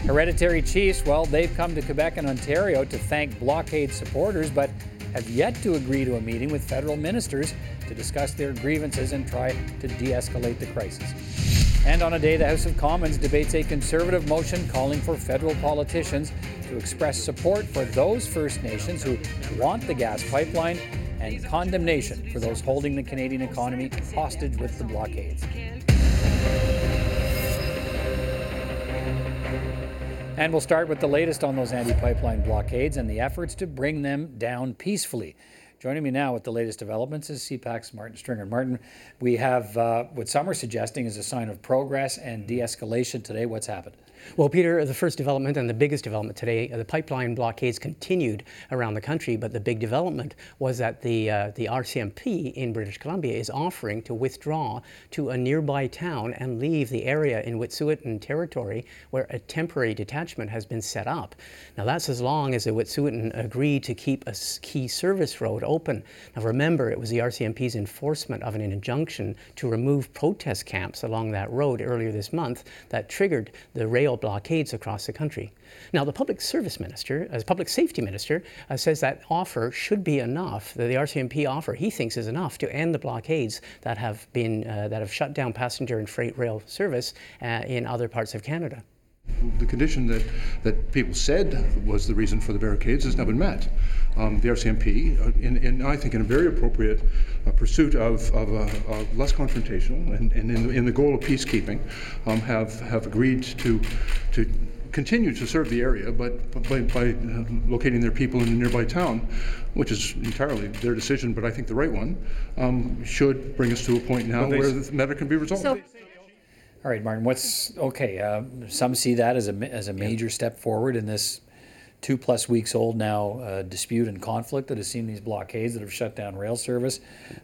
Hereditary chiefs, well, they've come to Quebec and Ontario to thank blockade supporters, but have yet to agree to a meeting with federal ministers to discuss their grievances and try to de escalate the crisis. And on a day the House of Commons debates a conservative motion calling for federal politicians to express support for those First Nations who want the gas pipeline and condemnation for those holding the Canadian economy hostage with the blockades. And we'll start with the latest on those anti pipeline blockades and the efforts to bring them down peacefully. Joining me now with the latest developments is CPAC's Martin Stringer. Martin, we have uh, what some are suggesting is a sign of progress and de escalation today. What's happened? Well, Peter, the first development and the biggest development today, uh, the pipeline blockades continued around the country, but the big development was that the, uh, the RCMP in British Columbia is offering to withdraw to a nearby town and leave the area in Wet'suwet'en territory where a temporary detachment has been set up. Now, that's as long as the Wet'suwet'en agreed to keep a key service road open. Now, remember, it was the RCMP's enforcement of an injunction to remove protest camps along that road earlier this month that triggered the rail blockades across the country. Now, the public service minister, as public safety minister, uh, says that offer should be enough. The, the, RCMP offer he thinks is enough to end the blockades that have been uh, that have shut down passenger and freight rail service uh, in other parts of Canada. The condition that, that people said was the reason for the barricades has now been met. Um, the RCMP, uh, in, in, I think, in a very appropriate uh, pursuit of, of uh, less confrontational and, and in, in, the goal of peacekeeping, um, have, have agreed to, to continue to serve the area, but by, by uh, locating their people in a nearby town, which is entirely their decision, but I think the right one, um, should bring us to a point now where the matter can be resolved. So- all right, Martin. What's okay? Uh, some see that as a as a major step forward in this two plus weeks old now uh, dispute and conflict that has seen these blockades that have shut down rail service,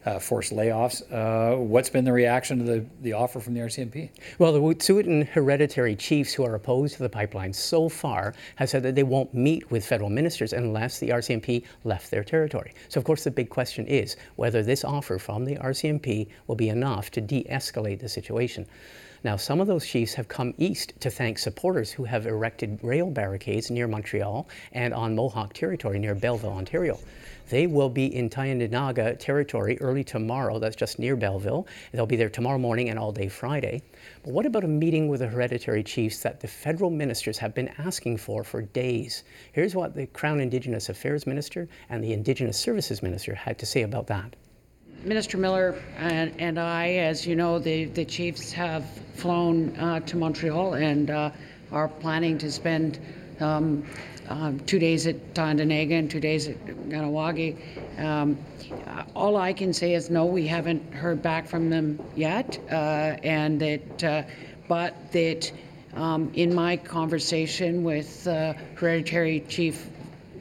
uh, forced layoffs. Uh, what's been the reaction to the, the offer from the RCMP? Well, the Wet'suwet'en hereditary chiefs who are opposed to the pipeline so far have said that they won't meet with federal ministers unless the RCMP left their territory. So, of course, the big question is whether this offer from the RCMP will be enough to de escalate the situation. Now, some of those chiefs have come east to thank supporters who have erected rail barricades near Montreal and on Mohawk territory near Belleville, Ontario. They will be in Tyendinaga territory early tomorrow. That's just near Belleville. They'll be there tomorrow morning and all day Friday. But what about a meeting with the hereditary chiefs that the federal ministers have been asking for for days? Here's what the Crown Indigenous Affairs Minister and the Indigenous Services Minister had to say about that. Minister Miller and, and I, as you know, the, the chiefs have flown uh, to Montreal and uh, are planning to spend um, uh, two days at Tyendinaga and two days at Kahnawake. Um, all I can say is no, we haven't heard back from them yet, uh, and that, uh, but that um, in my conversation with uh, Hereditary Chief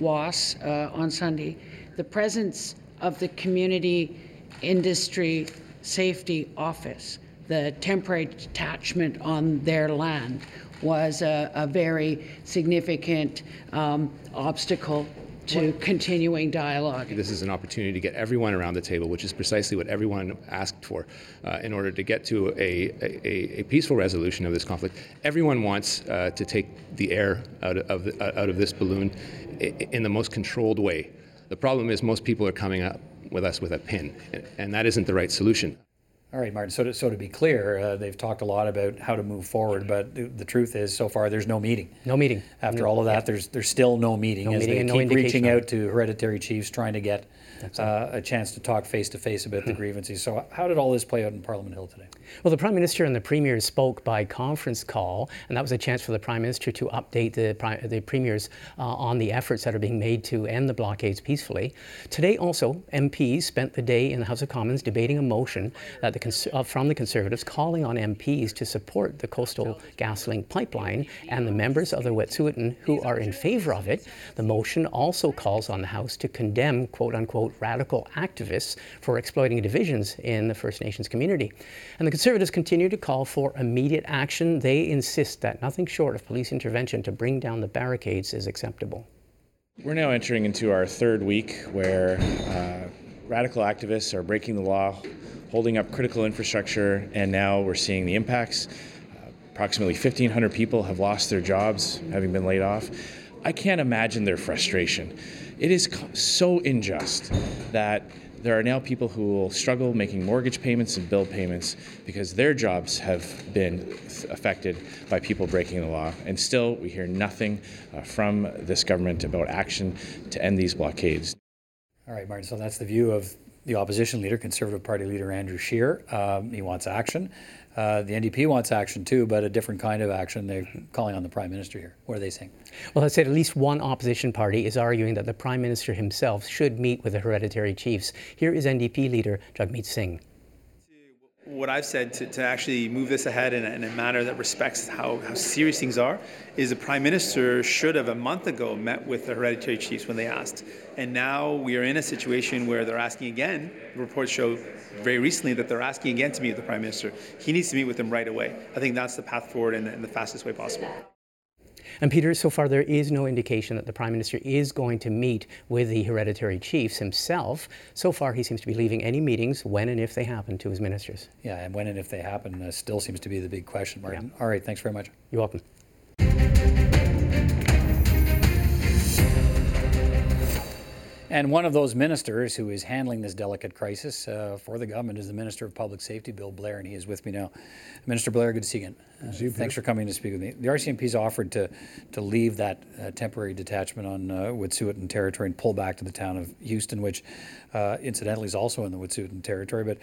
Woos on Sunday, the presence of the community Industry Safety Office, the temporary detachment on their land, was a, a very significant um, obstacle to continuing dialogue. This is an opportunity to get everyone around the table, which is precisely what everyone asked for uh, in order to get to a, a, a, peaceful resolution of this conflict. Everyone wants uh, to take the air out of, out of this balloon in the most controlled way. The problem is most people are coming up with us with a pin, and that isn't the right solution. All right, Martin. So to, so to be clear, uh, they've talked a lot about how to move forward, but the, the, truth is, so far, there's no meeting. No meeting. After no, all of that, yeah. there's there's still no meeting no as meeting they keep no reaching out to hereditary chiefs, trying to get uh, a chance to talk face to face about the grievances. So how did all this play out in Parliament Hill today? Well, the Prime Minister and the Premier spoke by conference call, and that was a chance for the Prime Minister to update the, the Premiers uh, on the efforts that are being made to end the blockades peacefully. Today, also, MPs spent the day in the House of Commons debating a motion that the uh, from the Conservatives calling on MPs to support the Coastal GasLink pipeline, and the members of the Wet'suwet'en who are in favor of it. The motion also calls on the House to condemn, quote unquote, radical activists for exploiting divisions in the First Nations community. And the Conservatives continue to call for immediate action. They insist that nothing short of police intervention to bring down the barricades is acceptable. We're now entering into our third week where uh, radical activists are breaking the law, holding up critical infrastructure, and now we're seeing the impacts. Approximately 1,500 people have lost their jobs, having been laid off. I can't imagine their frustration. It is so unjust that there are now people who will struggle making mortgage payments and bill payments because their jobs have been affected by people breaking the law. And still, we hear nothing uh, from this government about action to end these blockades. All right, Martin. So that's the view of the opposition leader, Conservative Party leader Andrew Scheer. Um, he wants action. Uh, the NDP wants action too, but a different kind of action. They're calling on the Prime Minister here. What are they saying? Well, I said at least one opposition party is arguing that the Prime Minister himself should meet with the hereditary chiefs. Here is NDP leader Jagmeet Singh what I've said to, to actually move this ahead in a, in a manner that respects how, how serious things are is the Prime Minister should have a month ago met with the hereditary chiefs when they asked. And now we are in a situation where they're asking again. Reports show very recently that they're asking again to meet with the Prime Minister. He needs to meet with them right away. I think that's the path forward in the, in the fastest way possible. And Peter, so far there is no indication that the Prime Minister is going to meet with the hereditary chiefs himself. So far, he seems to be leaving any meetings when and if they happen to his ministers. Yeah, and when and if they happen uh, still seems to be the big question, Martin. Yeah. All right, thanks very much. You're welcome. And one of those ministers who is handling this delicate crisis uh, for the government is the Minister of Public Safety, Bill Blair, and he is with me now. Minister Blair, good to see you again. Uh, thanks for coming to speak with me. The RCMP has offered to, to leave that uh, temporary detachment on uh, Wet'suwet'en territory and pull back to the town of Houston, which uh, incidentally is also in the Wet'suwet'en territory. But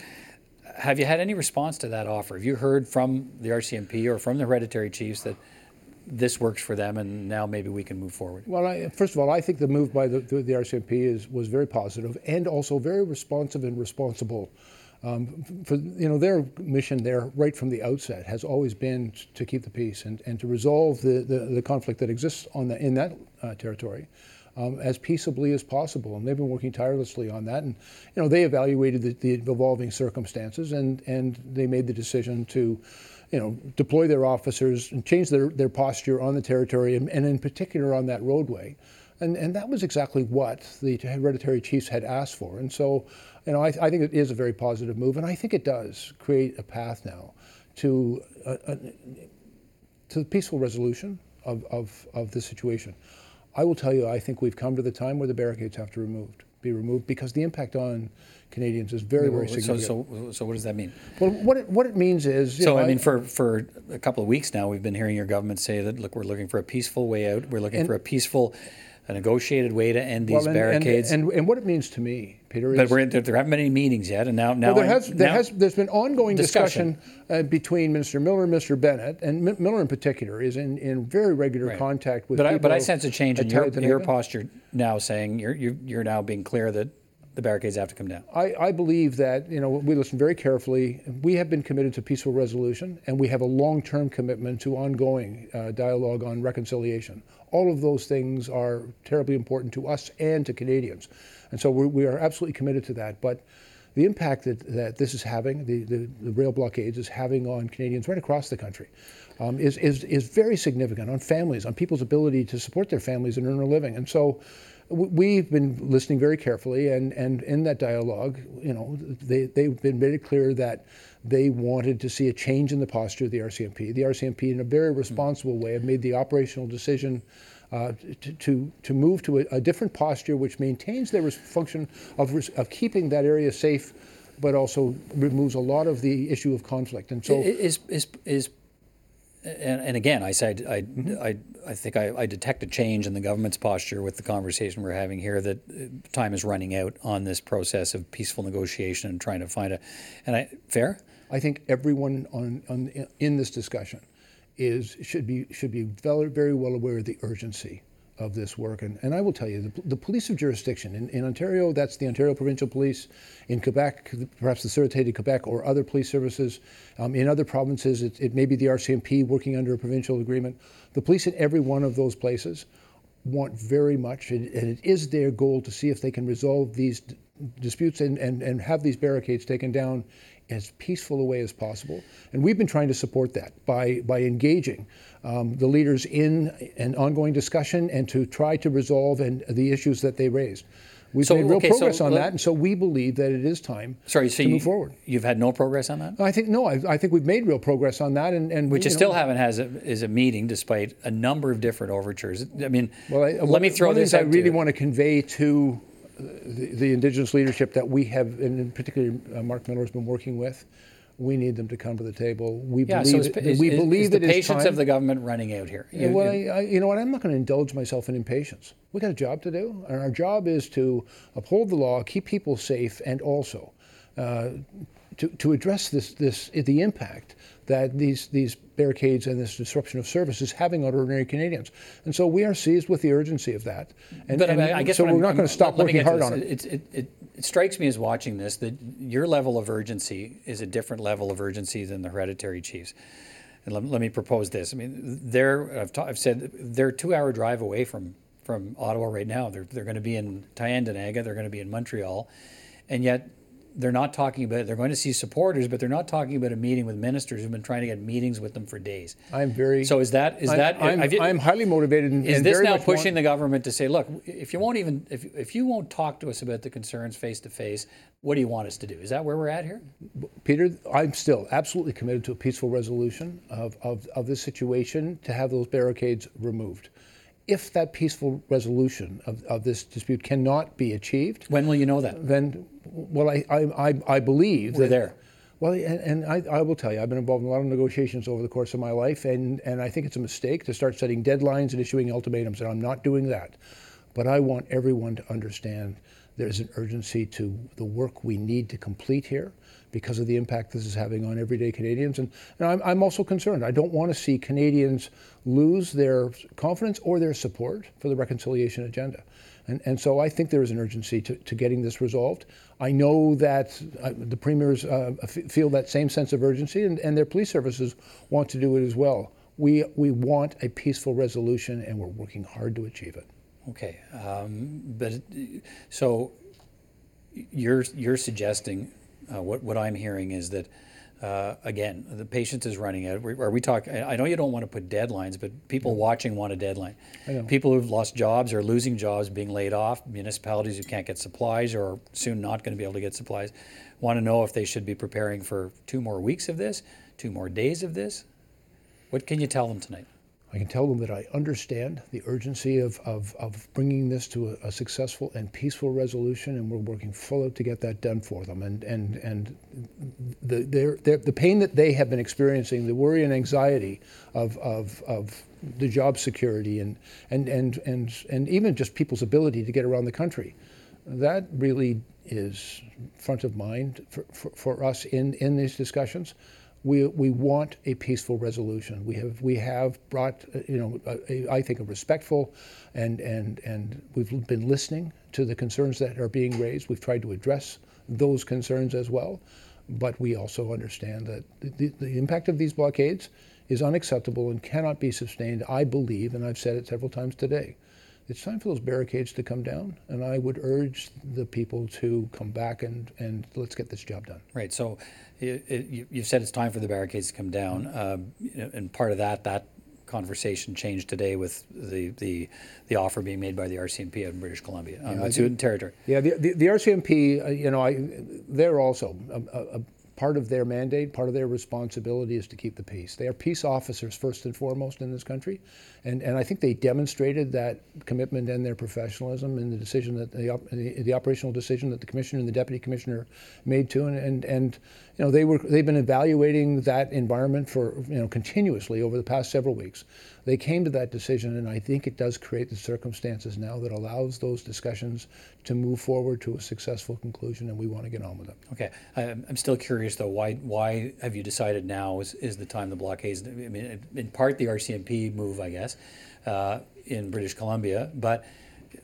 have you had any response to that offer? Have you heard from the RCMP or from the hereditary chiefs that this works for them, and now maybe we can move forward? Well, I, first of all, I think the move by the, the, the RCMP is, was very positive and also very responsive and responsible. Um, for you know their mission there right from the outset has always been to keep the peace and, and to resolve the, the, the conflict that exists on the, in that uh, territory um, as peaceably as possible and they've been working tirelessly on that and you know they evaluated the, the evolving circumstances and and they made the decision to you know, deploy their officers and change their, their posture on the territory and, and in particular on that roadway. And, and that was exactly what the hereditary chiefs had asked for. And so, you know, I, I think it is a very positive move, and I think it does create a path now to a, a, to the peaceful resolution of, of, of the situation. I will tell you, I think we've come to the time where the barricades have to be removed, be removed because the impact on Canadians is very, very significant. So, so, so what does that mean? Well, what it, what it means is. so, know, I mean, for, for a couple of weeks now, we've been hearing your government say that, look, we're looking for a peaceful way out. We're looking for a peaceful, a negotiated way to end these well, and, barricades. And, and, and, what it means to me, Peter, but we're, there, there haven't been any meetings yet, and now, now, well, there has, there now, has, there's been ongoing discussion, discussion uh, between Minister Miller and Mr. Bennett, and M- Miller in particular is in, in very regular right. contact with. But I, but I sense a change in your, your posture now, saying you're, you're you're now being clear that the barricades have to come down? I, I, believe that, you know, we listen very carefully. We have been committed to peaceful resolution, and we have a long term commitment to ongoing uh, dialogue on reconciliation. All of those things are terribly important to us and to Canadians. And so we're, we are absolutely committed to that. But the impact that, that this is having, the, the, the rail blockades is having on Canadians right across the country, um, is, is, is very significant on families, on people's ability to support their families and earn a living. And so, we've been listening very carefully, and, and in that dialogue, you know, they, they've been very clear that they wanted to see a change in the posture of the RCMP. The RCMP, in a very responsible way, have made the operational decision uh, to, to, to, move to a, a, different posture which maintains their function of, of keeping that area safe, but also removes a lot of the issue of conflict. And so, is, is, is and, and, again, I said I, I, I think I, I, detect a change in the government's posture with the conversation we're having here. That uh, time is running out on this process of peaceful negotiation and trying to find a, and I fair. I think everyone on, on in this discussion is should be should be very, very well aware of the urgency of this work. And, and I will tell you, the, the police of jurisdiction in, in Ontario, that's the Ontario Provincial Police. In Quebec, perhaps the Sûreté de Quebec or other police services. Um, in other provinces, it, it may be the RCMP working under a provincial agreement. The police in every one of those places want very much, and, and it is their goal to see if they can resolve these d- disputes and, and, and have these barricades taken down as peaceful a way as possible. And we've been trying to support that by, by engaging um, the leaders in an ongoing discussion and to try to resolve and the issues that they raised. We've so, made real okay, progress so on that, and so we believe that it is time sorry, so to you, move forward. You've had no progress on that? I think no. I, I think we've made real progress on that, and, and which you still haven't has a, is a meeting despite a number of different overtures. I mean, well, I, let me throw one this. One I really want to convey to the, the, Indigenous leadership that we have, and in particular uh, Marc Miller has been working with, we need them to come to the table. We yeah, believe so is, we is, believe is the patience of the government running out here. You, well, I, I, you know what? I'm not going to indulge myself in impatience. We got a job to do, and our job is to uphold the law, keep people safe, and also uh, to, to address this, this the impact that these these barricades and this disruption of service is having on ordinary Canadians. And so we are seized with the urgency of that. And, but and I, guess so we're I'm, not going to stop working hard on it. It, it, it. it, strikes me as watching this that your level of urgency is a different level of urgency than the hereditary chiefs. And let, let me propose this. I mean, they're I've, ta- I've said they're a two-hour drive away from from Ottawa right now. They're they're going to be in Tyendinaga. They're going to be in Montreal, and yet they're not talking about they're going to see supporters, but they're not talking about a meeting with ministers who've been trying to get meetings with them for days. I'm very so is that is I'm, that I'm, you, I'm highly motivated and, is and this now pushing want, the government to say, look, if you won't even if if you won't talk to us about the concerns face to face, what do you want us to do? Is that where we're at here? Peter, I'm still absolutely committed to a peaceful resolution of, of, of this situation to have those barricades removed if that peaceful resolution of, of this dispute cannot be achieved. When will you know that? Then, well, I, I, I believe We're that, there. Well, and, and I, I, will tell you, I've been involved in a lot of negotiations over the course of my life, and, and I think it's a mistake to start setting deadlines and issuing ultimatums, and I'm not doing that. But I want everyone to understand there's an urgency to the work we need to complete here because of the impact this is having on everyday Canadians. And, and I'm, I'm, also concerned. I don't want to see Canadians lose their confidence or their support for the reconciliation agenda. And, and so I think there is an urgency to, to getting this resolved. I know that uh, the premiers uh, feel that same sense of urgency, and, and their police services want to do it as well. We, we want a peaceful resolution, and we're working hard to achieve it. Okay, um, but so you're you're suggesting uh, what what I'm hearing is that uh, again the patience is running out. Are we talking? I know you don't want to put deadlines, but people watching want a deadline. People who've lost jobs or losing jobs, being laid off, municipalities who can't get supplies or soon not going to be able to get supplies, want to know if they should be preparing for two more weeks of this, two more days of this. What can you tell them tonight? I can tell them that I understand the urgency of, of, of bringing this to a, a, successful and peaceful resolution, and we're working full out to get that done for them. And, and, and the, their, their, the pain that they have been experiencing, the worry and anxiety of, of, of the job security, and, and, and, and, and even just people's ability to get around the country, that really is front of mind for, for, for us in, in these discussions we, we want a peaceful resolution. We have we have brought uh, you know a, a, I think a respectful and and and we've been listening to the concerns that are being raised. We've tried to address those concerns as well, but we also understand that the, the impact of these blockades is unacceptable and cannot be sustained. I believe, and I've said it several times today, it's time for those barricades to come down, and I would urge the people to come back and, and let's get this job done. Right. So it, it, you've said it's time for the barricades to come down, uh, and part of that, that conversation changed today with the, the, the offer being made by the RCMP out in British Columbia, um, yeah, Territory. Yeah, the, the, the RCMP, uh, you know, I, they're also a, a, part of their mandate, part of their responsibility is to keep the peace. They are peace officers first and foremost in this country, and, and I think they demonstrated that commitment and their professionalism in the decision that the, the, the operational decision that the commissioner and the deputy commissioner made to, and, and, and you know they were they've been evaluating that environment for you know continuously over the past several weeks. They came to that decision, and I think it does create the circumstances now that allows those discussions to move forward to a successful conclusion, and we want to get on with it. Okay, I'm still curious though. Why why have you decided now is, is the time the blockades? I mean, in part the RCMP move, I guess, uh, in British Columbia, but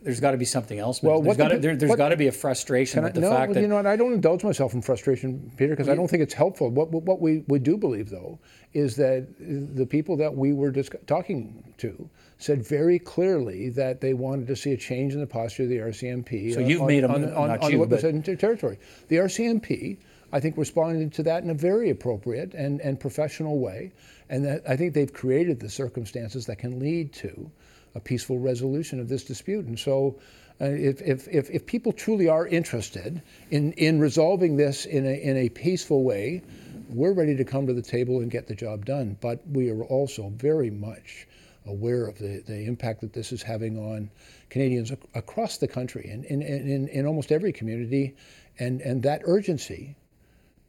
there's got to be something else. Well, there's got to there, has got to be a frustration with the no, fact well, that you know, and I don't indulge myself in frustration, Peter, because I don't think it's helpful. What what we, we do believe though is that the people that we were talking to said very clearly that they wanted to see a change in the posture of the RCMP. So you've on, made them on, on, on, you, what was said in territory. The RCMP, I think, responded to that in a very appropriate and, and professional way, and that I think they've created the circumstances that can lead to a peaceful resolution of this dispute. And so. Uh, if, if, if, if, people truly are interested in, in resolving this in a, in a peaceful way, we're ready to come to the table and get the job done. But we are also very much aware of the, the impact that this is having on Canadians ac- across the country and in, in, in, in almost every community. And, and that urgency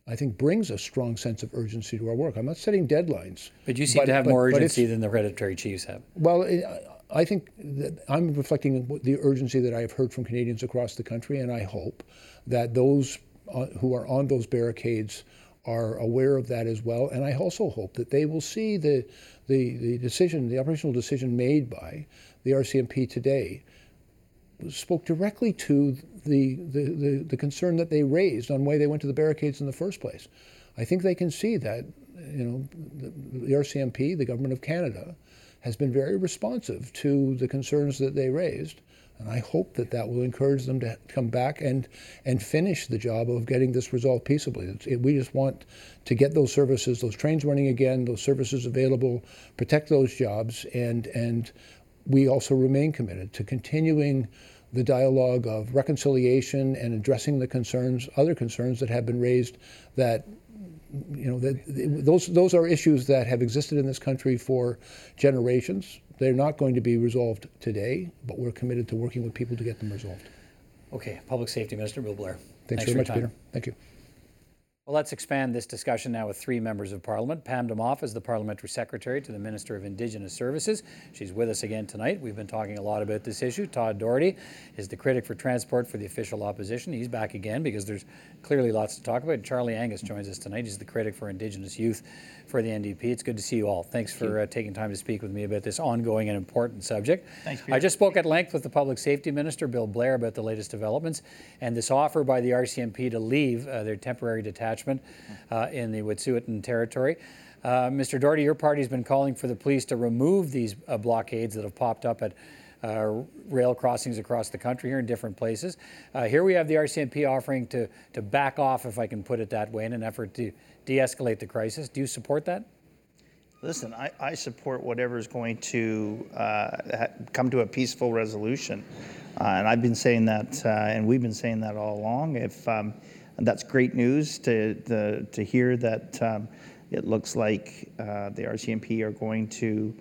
I think brings a strong sense of urgency to our work. I'm not setting deadlines. But you seem but, to have but, more urgency than the hereditary chiefs have. Well, I think that I'm reflecting the urgency that I have heard from Canadians across the country, and I hope that those uh, who are on those barricades are aware of that as well. And I also hope that they will see the, the, the decision, the operational decision made by the RCMP today spoke directly to the, the, the, the, concern that they raised on why they went to the barricades in the first place. I think they can see that, you know, the, the RCMP, the Government of Canada, has been very responsive to the concerns that they raised. And I hope that that will encourage them to come back and, and finish the job of getting this resolved peaceably. It, we just want to get those services, those trains running again, those services available, protect those jobs, and, and we also remain committed to continuing the dialogue of reconciliation and addressing the concerns, other concerns that have been raised that you know, that, those, those are issues that have existed in this country for generations. They're not going to be resolved today, but we're committed to working with people to get them resolved. Okay, Public Safety Minister Bill Blair. Thanks, Thanks very much, Peter. Thank you. Well, let's expand this discussion now with three members of Parliament. Pam Damoff is the Parliamentary Secretary to the Minister of Indigenous Services. She's with us again tonight. We've been talking a lot about this issue. Todd Doherty is the critic for transport for the official opposition. He's back again because there's clearly lots to talk about. Charlie Angus joins us tonight. He's the critic for Indigenous youth for the NDP. It's good to see you all. Thanks for uh, taking time to speak with me about this ongoing and important subject. Thanks, Peter. I just spoke at length with the Public Safety Minister, Bill Blair, about the latest developments and this offer by the RCMP to leave uh, their temporary detachment uh, in the Wet'suwet'en territory. Uh, Mr. Doherty, your party's been calling for the police to remove these uh, blockades that have popped up at uh, rail crossings across the country here in different places. Uh, here we have the RCMP offering to, to back off, if I can put it that way, in an effort to de escalate the crisis. Do you support that? Listen, I, I support whatever is going to uh, come to a peaceful resolution. Uh, and I've been saying that, uh, and we've been saying that all along. If um, that's great news to, to, to hear that um, it looks like uh, the RCMP are going to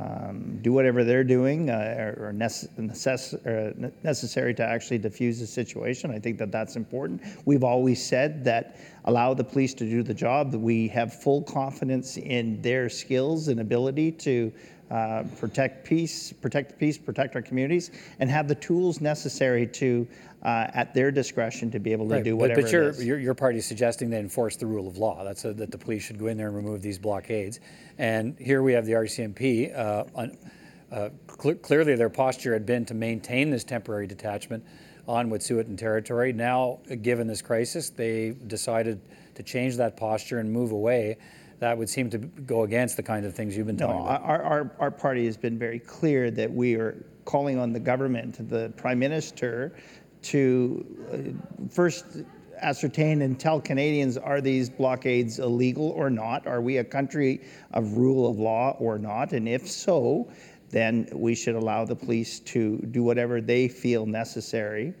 um, do whatever they're doing uh, or, necess- or necessary to actually diffuse the situation. I think that that's important. We've always said that allow the police to do the job, that we have full confidence in their skills and ability to uh, protect peace, protect the peace, protect our communities, and have the tools necessary to, uh, at their discretion, to be able to right. do whatever. But, but your, your, your party is suggesting they enforce the rule of law. That's a, that the police should go in there and remove these blockades. And here we have the RCMP. Uh, on, uh, cl- clearly, their posture had been to maintain this temporary detachment on Wet'suwet'en territory. Now, given this crisis, they decided to change that posture and move away that would seem to go against the kind of things you've been no, talking about. Our, our, our party has been very clear that we are calling on the government, the prime minister, to uh, first ascertain and tell Canadians are these blockades illegal or not? Are we a country of rule of law or not? And if so, then we should allow the police to do whatever they feel necessary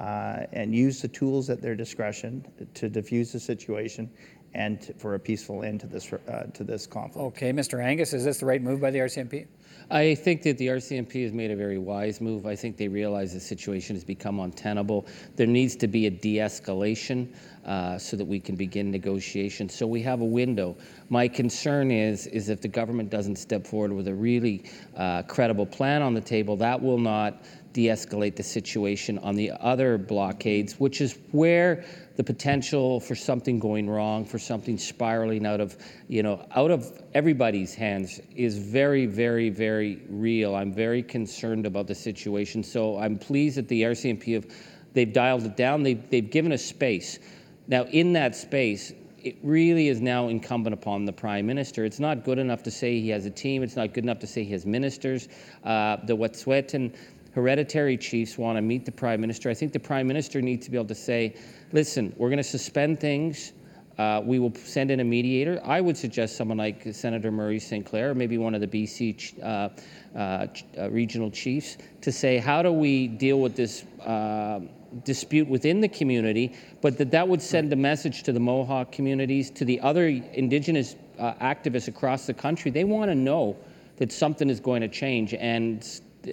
uh, and use the tools at their discretion to diffuse the situation and for a peaceful end to this uh, to this conflict. Okay, Mr. Angus, is this the right move by the RCMP? I think that the RCMP has made a very wise move. I think they realize the situation has become untenable. There needs to be a de-escalation uh, so that we can begin negotiations. So we have a window. My concern is is if the government doesn't step forward with a really uh, credible plan on the table, that will not de-escalate the situation on the other blockades, which is where the potential for something going wrong, for something spiraling out of, you know, out of everybody's hands is very, very, very real. I'm very concerned about the situation. So I'm pleased that the RCMP have, they've dialed it down. They've, they've given us space. Now, in that space, it really is now incumbent upon the prime minister. It's not good enough to say he has a team. It's not good enough to say he has ministers. Uh, the Wet'suwet'en hereditary chiefs want to meet the prime minister. I think the prime minister needs to be able to say, listen, we're going to suspend things. Uh, we will send in a mediator. I would suggest someone like Senator Murray Sinclair, or maybe one of the BC uh, uh, uh, regional chiefs, to say, how do we deal with this uh, dispute within the community? But that that would send a message to the Mohawk communities, to the other Indigenous uh, activists across the country. They want to know that something is going to change. And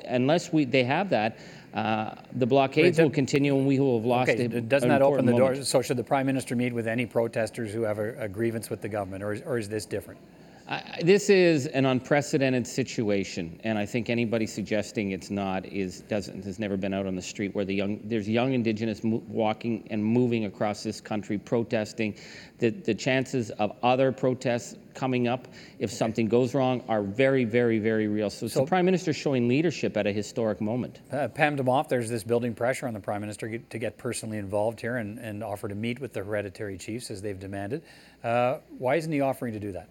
unless we they have that, uh, the blockades will continue and we will have lost. Okay, a, doesn't that open the door? So should the prime minister meet with any protesters who have a, a grievance with the government, or is, or is this different? I- This is an unprecedented situation, and I think anybody suggesting it's not is doesn't has never been out on the street where the young there's young Indigenous mo- walking and moving across this country protesting. The the chances of other protests coming up if something goes wrong are very very very real. So, So- the prime minister showing leadership at a historic moment. Uh, Pam Damoff, there's this building pressure on the Prime Minister get- to get personally involved here and, and offer to meet with the hereditary chiefs as they've demanded. Uh, why isn't he offering to do that?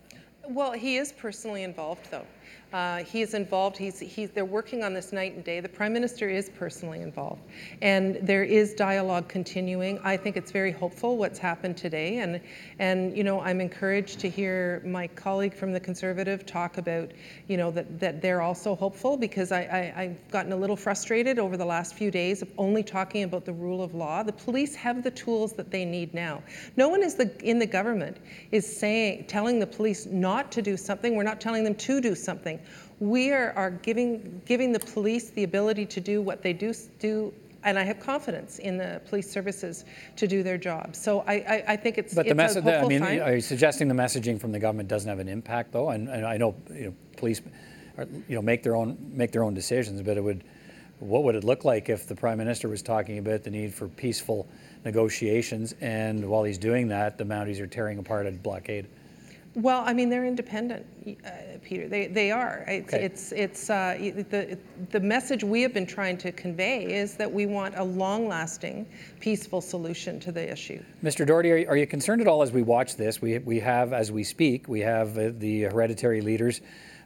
Well, he is personally involved, though. Uh, he is involved. He's, he's, they're working on this night and day. The Prime Minister is personally involved. And there is dialogue continuing. I think it's very hopeful what's happened today. And, and you know, I'm encouraged to hear my colleague from the Conservative talk about, you know, that, that they're also hopeful because I, I, I've gotten a little frustrated over the last few days of only talking about the rule of law. The police have the tools that they need now. No one is the, in the government is saying, telling the police not to do something. We're not telling them to do something. We are, are giving, giving the police the ability to do what they do, do and I have confidence in the police services to do their job. So I, I, I think it's, But it's the message, I mean, sign. are you suggesting the messaging from the government doesn't have an impact, though? And, and I know, you know, police, are, you know, make their own make their own decisions, but it would, what would it look like if the prime minister was talking about the need for peaceful negotiations, and while he's doing that, the Mounties are tearing apart a blockade? Well, I mean, they're independent, uh, Peter. They, they are. It's, Okay. it's, it's uh, the, the message we have been trying to convey is that we want a long-lasting, peaceful solution to the issue. Mr. Doherty, are you, are you concerned at all as we watch this? We, we have, as we speak, we have uh, the hereditary leaders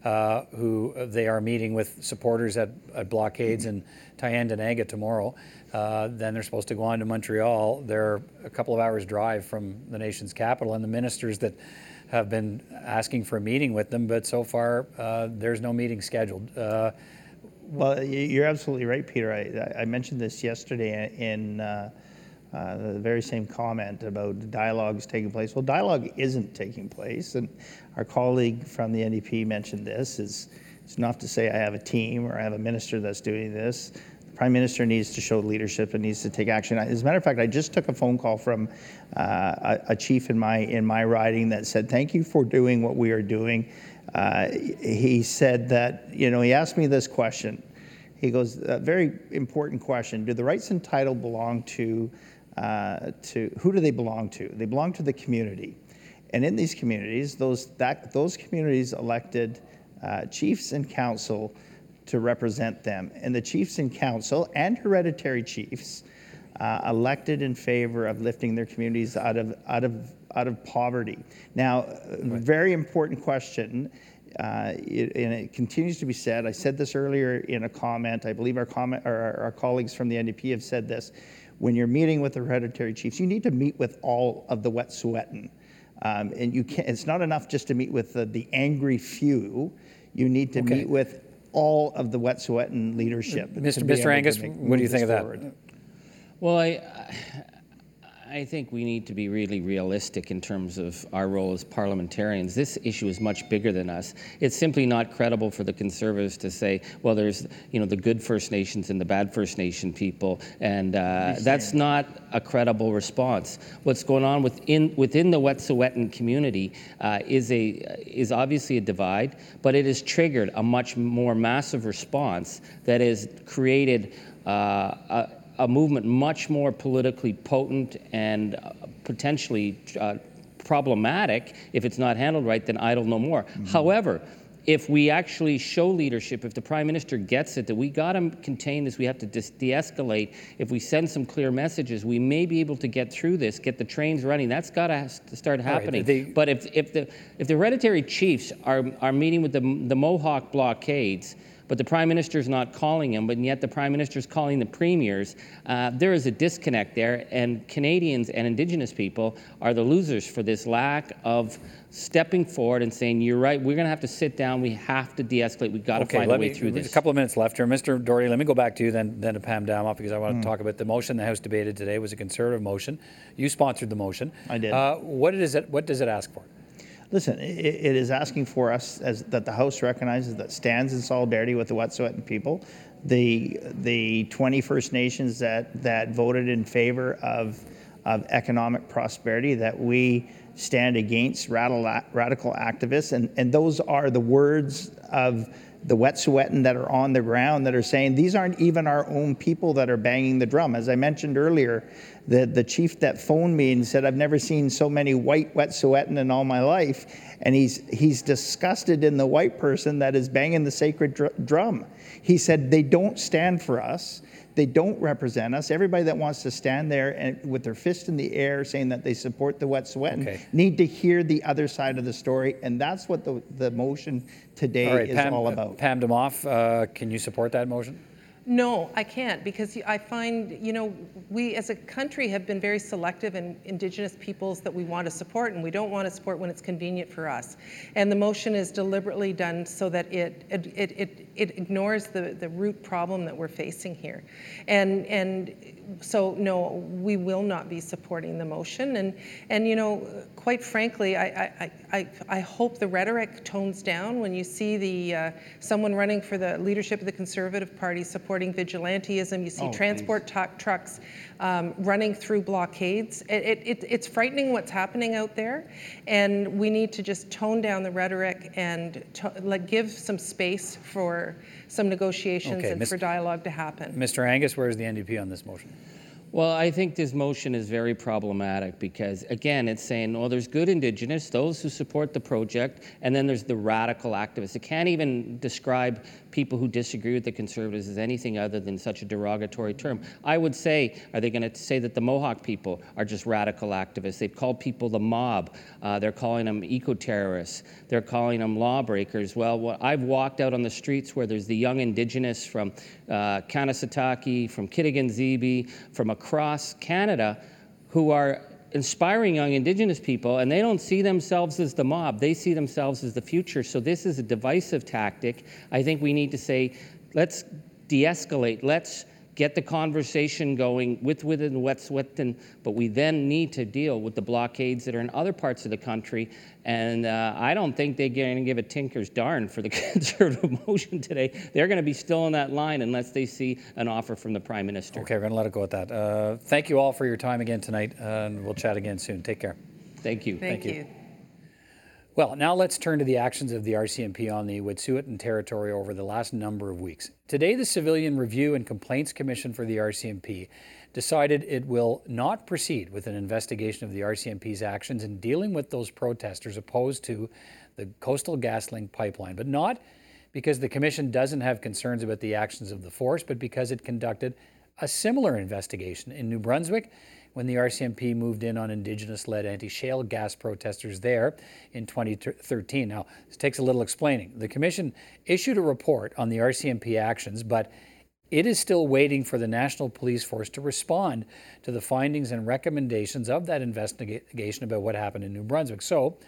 uh, who uh, they are meeting with supporters at, at blockades in Tyendinaga tomorrow. Uh, then they're supposed to go on to Montreal. They're a couple of hours' drive from the nation's capital, and the ministers that have been asking for a meeting with them, but so far uh, there's no meeting scheduled. Uh, Well, you're absolutely right, Peter. I, I mentioned this yesterday in uh, uh, the very same comment about dialogues taking place. Well, dialogue isn't taking place, and our colleague from the NDP mentioned this. Is it's enough to say I have a team or I have a minister that's doing this. Prime minister needs to show leadership and needs to take action. As a matter of fact, I just took a phone call from uh, a, a chief in my in my riding that said, "Thank you for doing what we are doing." Uh, he said that you know he asked me this question. He goes, a very important question. Do the rights and title belong to, uh, to who do they belong to? They belong to the community. And in these communities, those, that, those communities elected uh, chiefs and council to represent them. And the chiefs in council and hereditary chiefs uh, elected in favor of lifting their communities out of, out of, out of poverty. Now, a very important question uh, it, and it continues to be said. I said this earlier in a comment. I believe our, comment, or our, our colleagues from the NDP have said this. When you're meeting with the hereditary chiefs, you need to meet with all of the Wet'suwet'en. Um, and you can't, it's not enough just to meet with the, the angry few. You need to Okay. meet with all of the Wet'suwet'en leadership. Mr. Mr. Angus, what do you think of this that? forward. Well, I, I think we need to be really realistic in terms of our role as parliamentarians. This issue is much bigger than us. It's simply not credible for the Conservatives to say, well, there's you know the good First Nations and the bad First Nation people, and uh, that's not a credible response. What's going on within within the Wet'suwet'en community uh, is a is obviously a divide, but it has triggered a much more massive response that has created. Uh, a, a movement much more politically potent and uh, potentially uh, problematic if it's not handled right than idle no more. However, if we actually show leadership, if the prime minister gets it that we got to contain this, we have to de-escalate. If we send some clear messages, we may be able to get through this, get the trains running. That's got to start All right, happening. the- but if, if the if the hereditary chiefs are are meeting with the the Mohawk blockades but the prime minister is not calling him, but yet the prime minister is calling the premiers. Uh, there is a disconnect there, and Canadians and Indigenous people are the losers for this lack of stepping forward and saying, "You're right. We're going to have to sit down. We have to de-escalate. We've got to find a let way me, through there's this." a couple of minutes left here. Mr. Doherty, let me go back to you, then, then to Pam Damoff, because I want Hmm. to talk about the motion the House debated today was a conservative motion. You sponsored the motion. I did. Uh, what, is it, what does it ask for? Listen, i it is asking for us as that the House recognizes that stands in solidarity with the Wet'suwet'en people, the the 20 First Nations that that voted in favor of of economic prosperity that we stand against radical, radical activists and, and those are the words of the Wet'suwet'en that are on the ground that are saying these aren't even our own people that are banging the drum. As I mentioned earlier, the, the chief that phoned me and said, I've never seen so many white Wet'suwet'en in all my life. And he's, he's disgusted in the white person that is banging the sacred dr- drum. He said, they don't stand for us. They don't represent us. Everybody that wants to stand there and with their fist in the air saying that they support the Wet'suwet'en Okay. need to hear the other side of the story. And that's what the, the motion today All right, is Pam, all about. Pam Damoff, uh, can you support that motion? No, I can't because I find, you know, we as a country have been very selective in Indigenous peoples that we want to support, and we don't want to support when it's convenient for us. And the motion is deliberately done so that it it, it, it, ignores the, the root problem that we're facing here. And and so no, we will not be supporting the motion. And and you know, quite frankly, I I, I, I hope the rhetoric tones down when you see the uh, someone running for the leadership of the Conservative Party supporting vigilantism. You see Oh, transport tu- trucks um, running through blockades. It, it, it, it's frightening what's happening out there, and we need to just tone down the rhetoric and to, like, give some space for some negotiations Okay, and Miss- for dialogue to happen. Mr. Angus, where's the NDP on this motion? Well, I think this motion is very problematic because, again, it's saying, well, there's good Indigenous, those who support the project, and then there's the radical activists. It can't even describe people who disagree with the Conservatives as anything other than such a derogatory term. I would say, are they going to say that the Mohawk people are just radical activists? They've called people the mob. Uh, they're calling them eco-terrorists. They're calling them lawbreakers. Well, I've walked out on the streets where there's the young Indigenous from uh, Kanesatake, from Kitigan Zibi, from across Canada who are inspiring young Indigenous people, and they don't see themselves as the mob. They see themselves as the future. So this is a divisive tactic. I think we need to say, let's de-escalate. Let's get the conversation going with within Wet'suwet'en, but we then need to deal with the blockades that are in other parts of the country. And uh, I don't think they're going to give a tinker's darn for the conservative motion today. They're going to be still in that line unless they see an offer from the Prime Minister. Okay, we're going to let it go at that. Uh, thank you all for your time again tonight, uh, and we'll chat again soon. Take care. Thank you. Thank, you. Well, now let's turn to the actions of the RCMP on the Wet'suwet'en territory over the last number of weeks. Today, the Civilian Review and Complaints Commission for the RCMP decided it will not proceed with an investigation of the RCMP's actions in dealing with those protesters opposed to the Coastal GasLink pipeline, but not because the Commission doesn't have concerns about the actions of the force, but because it conducted a similar investigation in New Brunswick when the RCMP moved in on Indigenous led anti shale gas protesters there in 2013. Now, this takes a little explaining. The Commission issued a report on the RCMP actions, but it is still waiting for the National Police Force to respond to the findings and recommendations of that investigation about what happened in New Brunswick. So,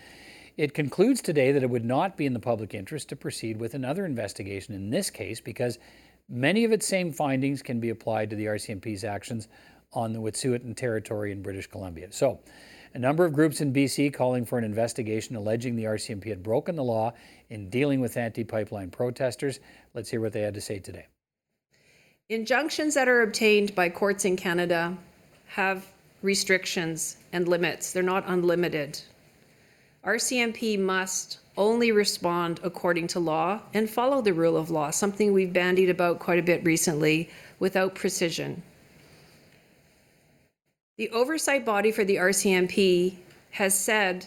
it concludes today that it would not be in the public interest to proceed with another investigation in this case because many of its same findings can be applied to the RCMP's actions on the Wet'suwet'en territory in British Columbia. So, a number of groups in BC calling for an investigation alleging the RCMP had broken the law in dealing with anti pipeline protesters. Let's hear what they had to say today. Injunctions that are obtained by courts in Canada have restrictions and limits. They're not unlimited. RCMP must only respond according to law and follow the rule of law, something we've bandied about quite a bit recently without precision. The oversight body for the RCMP has said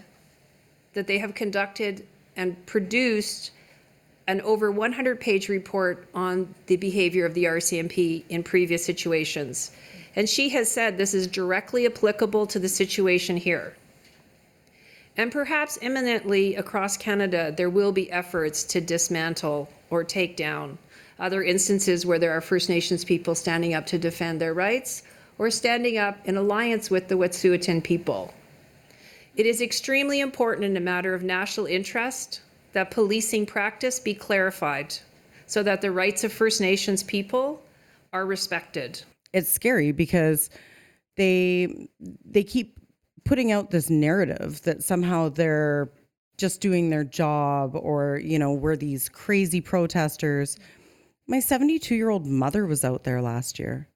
that they have conducted and produced an over 100 page report on the behavior of the RCMP in previous situations. And she has said this is directly applicable to the situation here. And perhaps imminently across Canada, there will be efforts to dismantle or take down other instances where there are First Nations people standing up to defend their rights or standing up in alliance with the Wet'suwet'en people. It is extremely important in a matter of national interest that policing practice be clarified so that the rights of First Nations people are respected. It's scary because they they keep putting out this narrative that somehow they're just doing their job or you know we're these crazy protesters My 72 year old mother was out there last year.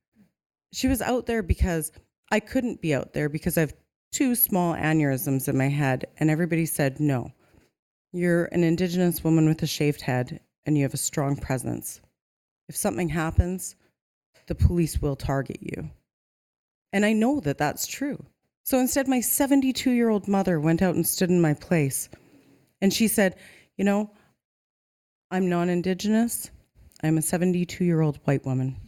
She was out there because I couldn't be out there because I have two small aneurysms in my head, and everybody said, no, you're an Indigenous woman with a shaved head and you have a strong presence. If something happens, the police will target you. And I know that that's true. So instead, my 72 year old mother went out and stood in my place. And she said, You know, I'm non Indigenous. I'm a 72 year old white woman.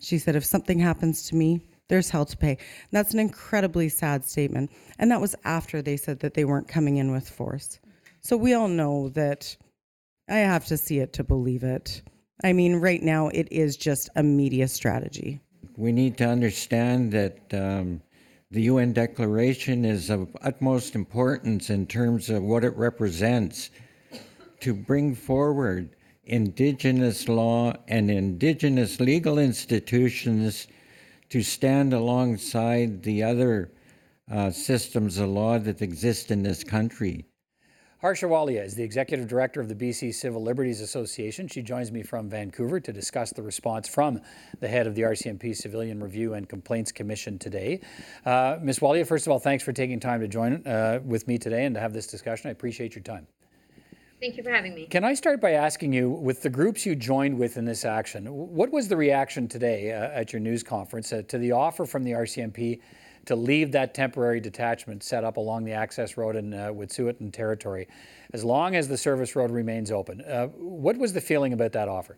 She said, If something happens to me, there's hell to pay. And that's an incredibly sad statement. And that was after they said that they weren't coming in with force. So we all know that I have to see it to believe it. I mean, right now, it is just a media strategy. We need to understand that um, the UN Declaration is of utmost importance in terms of what it represents to bring forward Indigenous law and Indigenous legal institutions to stand alongside the other uh, systems of law that exist in this country. Harsha Walia is the executive director of the BC Civil Liberties Association. She joins me from Vancouver to discuss the response from the head of the RCMP Civilian Review and Complaints Commission today. Uh, Ms. Walia, first of all, thanks for taking time to join uh, with me today and to have this discussion. I appreciate your time. Thank you for having me. Can I start by asking you, with the groups you joined with in this action, what was the reaction today uh, at your news conference uh, to the offer from the RCMP to leave that temporary detachment set up along the access road in uh, Wet'suwet'en territory, as long as the service road remains open. Uh, what was the feeling about that offer?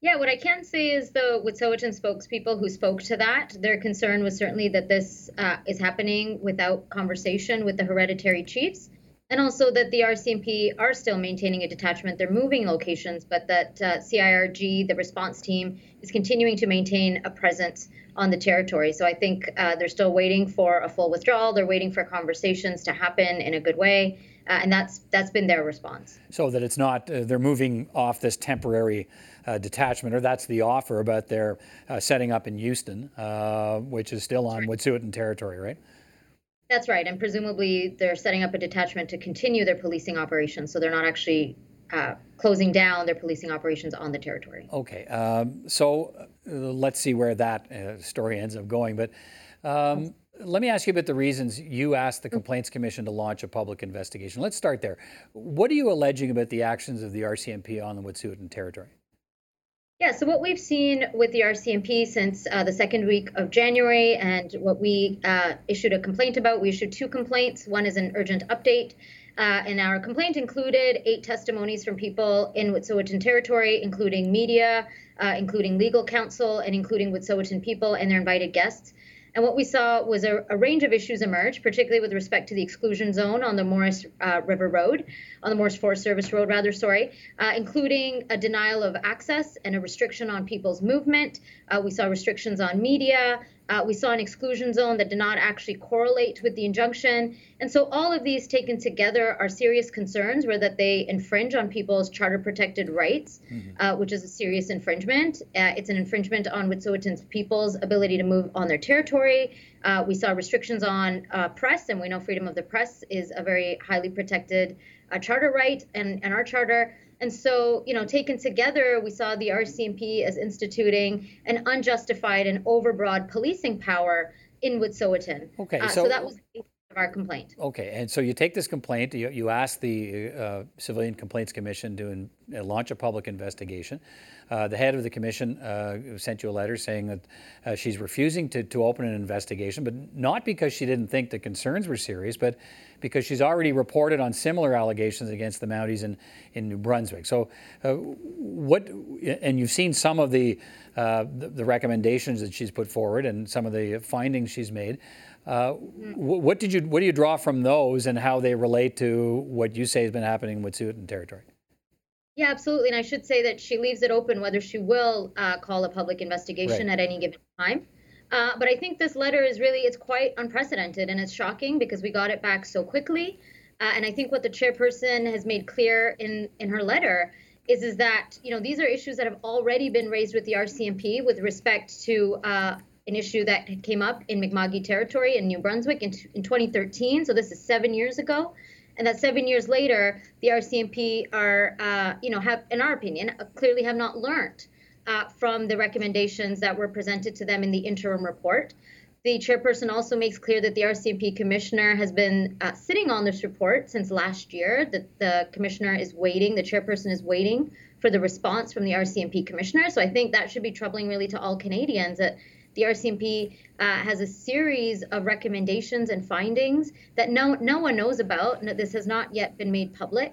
Yeah, what I can say is the Wet'suwet'en spokespeople who spoke to that, their concern was certainly that this uh, is happening without conversation with the hereditary chiefs, and also that the RCMP are still maintaining a detachment. They're moving locations, but that uh, CIRG, the response team, is continuing to maintain a presence on the territory. So I think uh, they're still waiting for a full withdrawal. They're waiting for conversations to happen in a good way, uh, and that's that's been their response. So that it's not uh, they're moving off this temporary uh, detachment, or that's the offer, but they're uh, setting up in Houston, uh, which is still on Wet'suwet'en territory, right? That's right, and presumably they're setting up a detachment to continue their policing operations. So they're not actually uh, closing down their policing operations on the territory. Okay, um, so uh, let's see where that uh, story ends up going. But um, let me ask you about the reasons you asked the Complaints Commission to launch a public investigation. Let's start there. What are you alleging about the actions of the RCMP on the Wet'suwet'en territory? Yeah, so what we've seen with the RCMP since uh, the second week of January and what we uh, issued a complaint about, we issued two complaints. One is an urgent update uh, and our complaint included eight testimonies from people in Wet'suwet'en territory, including media, uh, including legal counsel, and including Wet'suwet'en people and their invited guests. And what we saw was a, a, range of issues emerge, particularly with respect to the exclusion zone on the Morris uh, River Road, on the Morris Forest Service Road, rather, sorry, uh, including a denial of access and a restriction on people's movement. Uh, we saw restrictions on media, uh, we saw an exclusion zone that did not actually correlate with the injunction. And so all of these taken together are serious concerns where that they infringe on people's charter protected rights, mm-hmm. uh, which is a serious infringement. Uh, it's an infringement on Wet'suwet'en people's ability to move on their territory. Uh, we saw restrictions on uh, press, and we know freedom of the press is a very highly protected uh, charter right, and, and our charter and so, you know, taken together, we saw the RCMP as instituting an unjustified and overbroad policing power in Wet'suwet'en. Okay, uh, so, so that was our complaint. Okay, and so you take this complaint, you, you ask the uh, Civilian Complaints Commission to in, uh, launch a public investigation. Uh, the head of the commission uh, sent you a letter saying that uh, she's refusing to, to open an investigation, but not because she didn't think the concerns were serious, but because she's already reported on similar allegations against the Mounties in, in New Brunswick. So, uh, what, and you've seen some of the, uh, the, the, recommendations that she's put forward and some of the findings she's made. Uh, what did you what do you draw from those and how they relate to what you say has been happening with Wet'suwet'en territory? Yeah, absolutely. And I should say that she leaves it open whether she will uh, call a public investigation right. at any given time. Uh, but I think this letter is really it's quite unprecedented and it's shocking because we got it back so quickly. Uh, and I think what the chairperson has made clear in in her letter is is that you know these are issues that have already been raised with the RCMP with respect to uh, an issue that came up in Mi'kma'ki territory in New Brunswick in, in 2013. So this is seven years ago. And that seven years later, the RCMP are, uh, you know, have, in our opinion, uh, clearly have not learned uh, from the recommendations that were presented to them in the interim report. The chairperson also makes clear that the RCMP commissioner has been uh, sitting on this report since last year, that the commissioner is waiting, the chairperson is waiting for the response from the RCMP commissioner. So I think that should be troubling really to all Canadians that the RCMP uh, has a series of recommendations and findings that no, no one knows about. This has not yet been made public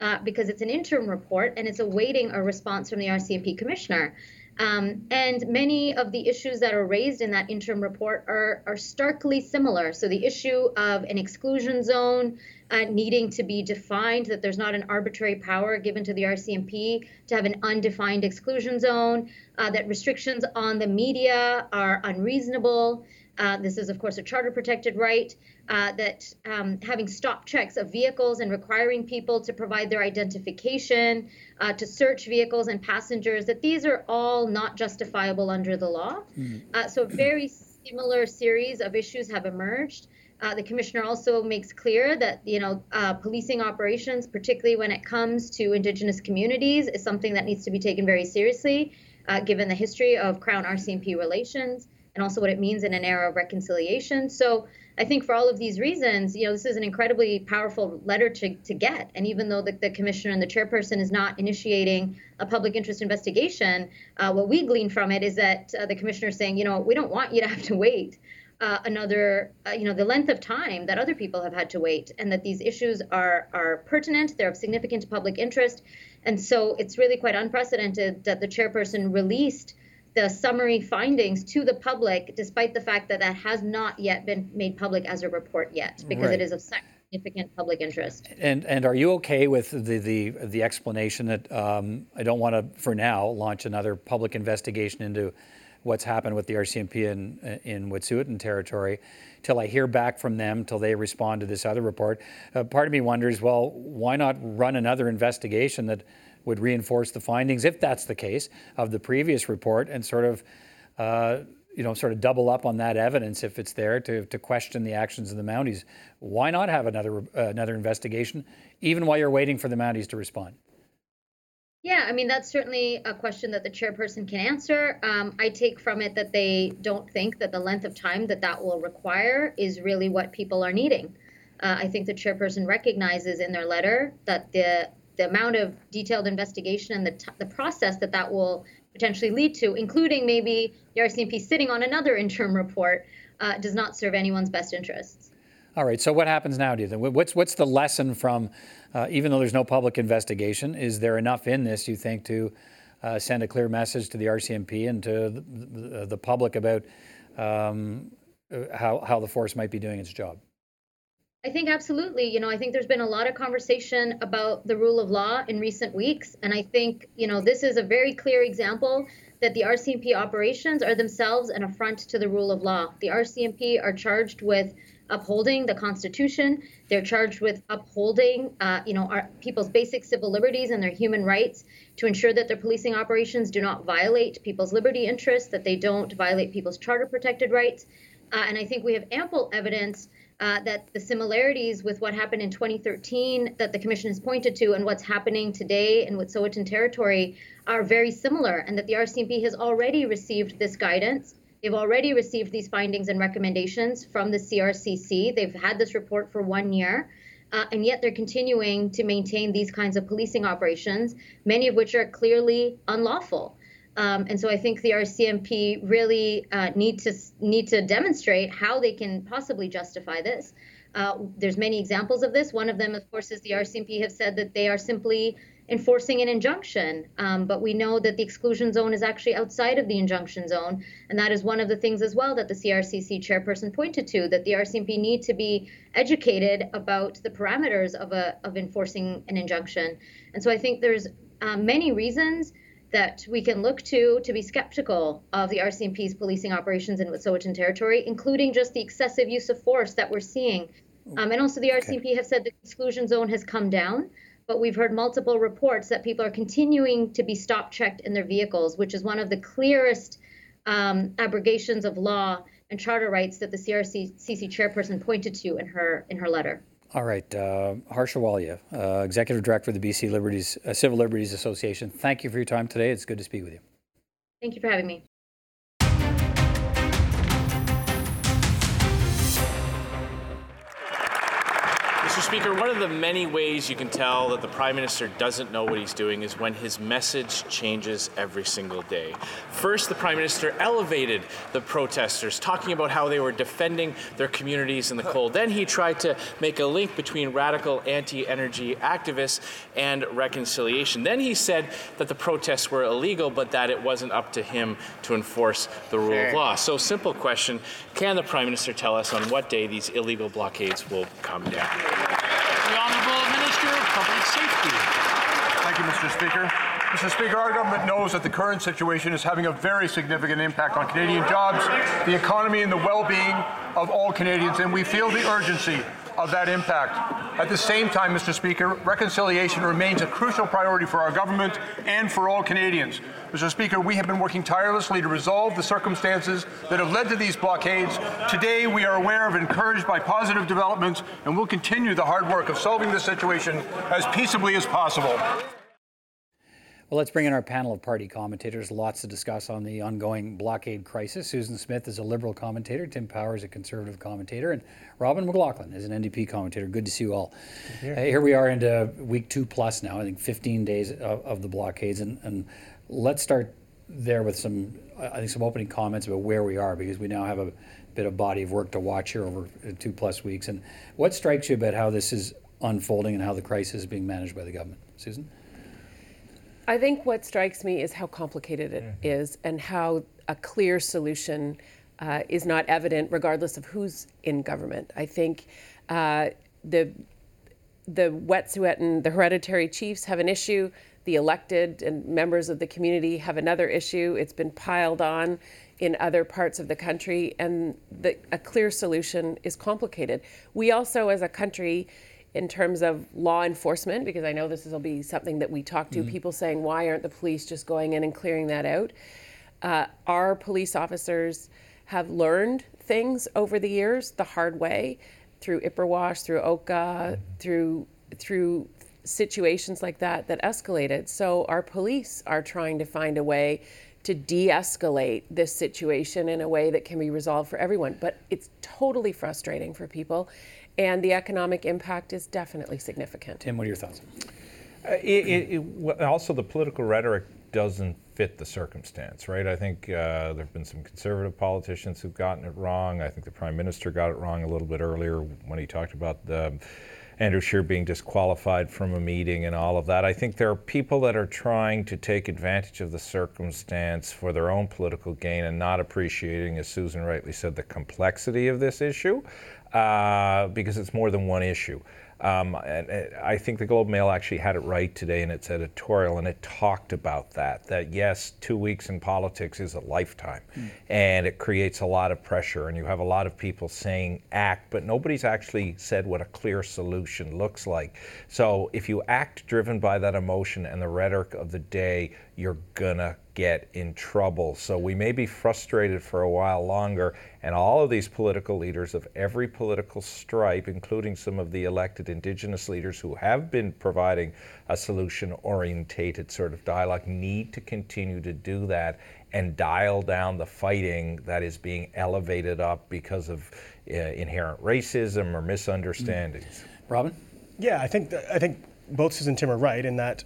uh, because it's an interim report and it's awaiting a response from the RCMP commissioner. Um, and many of the issues that are raised in that interim report are, are starkly similar. So the issue of an exclusion zone uh, needing to be defined, that there's not an arbitrary power given to the RCMP to have an undefined exclusion zone, uh, that restrictions on the media are unreasonable. Uh, this is, of course, a charter protected right. Uh, that um, having stop checks of vehicles and requiring people to provide their identification, uh, to search vehicles and passengers, that these are all not justifiable under the law. Mm-hmm. so, a very similar series of issues have emerged. Uh, the commissioner also makes clear that you know uh, policing operations, particularly when it comes to Indigenous communities, is something that needs to be taken very seriously, uh, given the history of Crown RCMP relations and also what it means in an era of reconciliation. So I think for all of these reasons, you know, this is an incredibly powerful letter to, to get. And even though the, the commissioner and the chairperson is not initiating a public interest investigation, uh, what we glean from it is that uh, the commissioner is saying, you know, we don't want you to have to wait uh, another, uh, you know, the length of time that other people have had to wait, and that these issues are are pertinent, they're of significant public interest, and so it's really quite unprecedented that the chairperson released the summary findings to the public, despite the fact that that has not yet been made public as a report yet, because right. it is of significant public interest. And and are you okay with the the, the explanation that um, I don't want to, for now, launch another public investigation into what's happened with the RCMP in in Wet'suwet'en territory till I hear back from them, till they respond to this other report. Uh, part of me wonders, well, why not run another investigation that would reinforce the findings, if that's the case, of the previous report and sort of, uh, you know, sort of double up on that evidence if it's there to, to question the actions of the Mounties. Why not have another uh, another investigation, even while you're waiting for the Mounties to respond? Yeah, I mean, that's certainly a question that the chairperson can answer. Um, I take from it that they don't think that the length of time that that will require is really what people are needing. Uh, I think the chairperson recognizes in their letter that the the amount of detailed investigation and the, t- the process that that will potentially lead to, including maybe the RCMP sitting on another interim report, uh, does not serve anyone's best interests. All right. So what happens now, do you think? What's what's the lesson from, uh, even though there's no public investigation, is there enough in this you think to uh, send a clear message to the RCMP and to the, the, the public about um, how how the force might be doing its job? I think absolutely. You know, I think there's been a lot of conversation about the rule of law in recent weeks. And I think, you know, this is a very clear example that the RCMP operations are themselves an affront to the rule of law. The RCMP are charged with upholding the Constitution. They're charged with upholding, uh, you know, our people's basic civil liberties and their human rights to ensure that their policing operations do not violate people's liberty interests, that they don't violate people's charter protected rights. Uh, and I think we have ample evidence uh, that the similarities with what happened in 2013 that the commission has pointed to and what's happening today in Wet'suwet'en territory are very similar, and that the RCMP has already received this guidance. They've already received these findings and recommendations from the CRCC. They've had this report for one year. Uh, and yet they're continuing to maintain these kinds of policing operations, many of which are clearly unlawful. Um, and so I think the RCMP really uh, need to need to demonstrate how they can possibly justify this. Uh, there's many examples of this. One of them, of course, is the RCMP have said that they are simply enforcing an injunction, um, but we know that the exclusion zone is actually outside of the injunction zone, and that is one of the things as well that the CRCC chairperson pointed to that the RCMP need to be educated about the parameters of a of enforcing an injunction. And so I think there's uh, many reasons that we can look to to be skeptical of the RCMP's policing operations in Wet'suwet'en territory, including just the excessive use of force that we're seeing. Um, and also, the RCMP okay. have said the exclusion zone has come down, but we've heard multiple reports that people are continuing to be stop checked in their vehicles, which is one of the clearest um, abrogations of law and charter rights that the CRCC chairperson pointed to in her in her letter. All right, uh, Harsha Walia, uh, Executive Director of the BC Liberties uh, Civil Liberties Association. Thank you for your time today. It's good to speak with you. Thank you for having me. Mr. Speaker, one of the many ways you can tell that the Prime Minister doesn't know what he's doing is when his message changes every single day. First, the Prime Minister elevated the protesters, talking about how they were defending their communities in the cold. Then he tried to make a link between radical anti energy activists and reconciliation. Then he said that the protests were illegal, but that it wasn't up to him to enforce the rule of law. So, simple question can the Prime Minister tell us on what day these illegal blockades will come down? The Honourable Minister of Public Safety. Thank you, Mr. Speaker. Mr. Speaker, our government knows that the current situation is having a very significant impact on Canadian jobs, the economy, and the well-being of all Canadians, and we feel the urgency of that impact. At the same time, Mr. Speaker, reconciliation remains a crucial priority for our government and for all Canadians. Mr. Speaker, we have been working tirelessly to resolve the circumstances that have led to these blockades. Today, we are aware of and encouraged by positive developments, and will continue the hard work of solving this situation as peaceably as possible. Well, let's bring in our panel of party commentators. Lots to discuss on the ongoing blockade crisis. Susan Smith is a Liberal commentator, Tim Power is a Conservative commentator, and Robin MacLachlan is an NDP commentator. Good to see you all. Here. Uh, here we are into week two plus now, I think 15 days of, of the blockades. And, and let's start there with some, I think, some opening comments about where we are, because we now have a bit of body of work to watch here over two plus weeks. And what strikes you about how this is unfolding and how the crisis is being managed by the government? Susan? I think what strikes me is how complicated it is and how a clear solution uh, is not evident regardless of who's in government. I think uh, the the Wet'suwet'en, the hereditary chiefs have an issue. The elected and members of the community have another issue. It's been piled on in other parts of the country, and the, a clear solution is complicated. We also, as a country, in terms of law enforcement, because I know this will be something that we talk to Mhm. people saying, why aren't the police just going in and clearing that out? Uh, our police officers have learned things over the years the hard way through Ipperwash, through Oka, through through situations like that that escalated. So our police are trying to find a way to de-escalate this situation in a way that can be resolved for everyone. But it's totally frustrating for people, and the economic impact is definitely significant. Tim, what are your thoughts? Uh, it, it, it, also, the political rhetoric doesn't fit the circumstance, right? I think uh, there have been some conservative politicians who've gotten it wrong. I think the prime minister got it wrong a little bit earlier when he talked about the Andrew Scheer being disqualified from a meeting and all of that. I think there are people that are trying to take advantage of the circumstance for their own political gain and not appreciating, as Susan rightly said, the complexity of this issue uh, because it's more than one issue. Um, and, and I think the Globe Mail actually had it right today in its editorial, and it talked about that. That yes, two weeks in politics is a lifetime, and it creates a lot of pressure, and you have a lot of people saying act, but nobody's actually said what a clear solution looks like. So if you act driven by that emotion and the rhetoric of the day, you're gonna get in trouble. So we may be frustrated for a while longer, and all of these political leaders of every political stripe, including some of the elected Indigenous leaders who have been providing a solution orientated sort of dialogue, need to continue to do that and dial down the fighting that is being elevated up because of uh, inherent racism or misunderstandings. Robin? Yeah, I think th- I think both Susan and Tim are right in that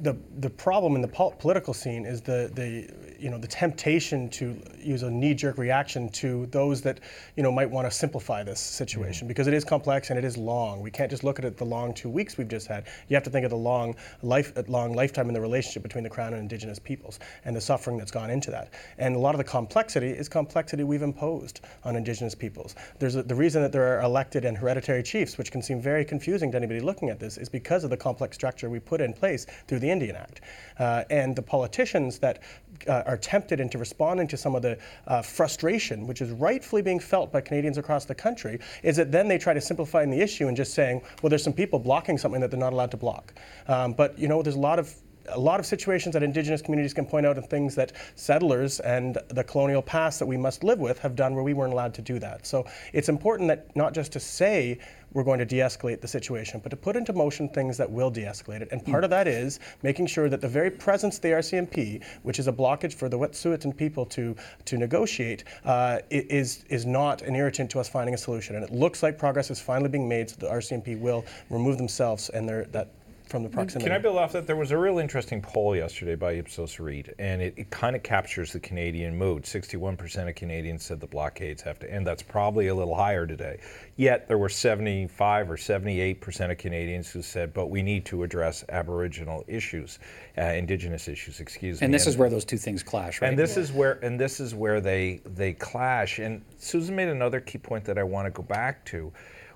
the the problem in the pol- political scene is the the you know the temptation to use a knee-jerk reaction to those that you know might want to simplify this situation mm-hmm. because it is complex and it is long. We can't just look at it the long two weeks we've just had. You have to think of the long life long lifetime in the relationship between the Crown and Indigenous peoples and the suffering that's gone into that. And a lot of the complexity is complexity we've imposed on Indigenous peoples. There's a, the reason that there are elected and hereditary chiefs, which can seem very confusing to anybody looking at this, is because of the complex structure we put in place through the Indian Act. Uh, and the politicians that uh, are tempted into responding to some of the uh, frustration, which is rightfully being felt by Canadians across the country, is that then they try to simplify the issue and just saying, well, there's some people blocking something that they're not allowed to block. Um, but you know, there's a lot of a lot of situations that Indigenous communities can point out and things that settlers and the colonial past that we must live with have done where we weren't allowed to do that. So it's important that not just to say we're going to de-escalate the situation, but to put into motion things that will de-escalate it. And part of that is making sure that the very presence of the RCMP, which is a blockage for the Wet'suwet'en people to to negotiate, uh, is is not an irritant to us finding a solution. And it looks like progress is finally being made, so the RCMP will remove themselves and their that from the proximity. Can I build off that? There was a real interesting poll yesterday by Ipsos Reid, and it, it kind of captures the Canadian mood. 61% of Canadians said the blockades have to end. That's probably a little higher today. Yet there were 75 or 78% of Canadians who said, but we need to address Aboriginal issues, uh, Indigenous issues, excuse me. And this is where those two things clash, right? And this is where and this is where they they clash. And Susan made another key point that I want to go back to.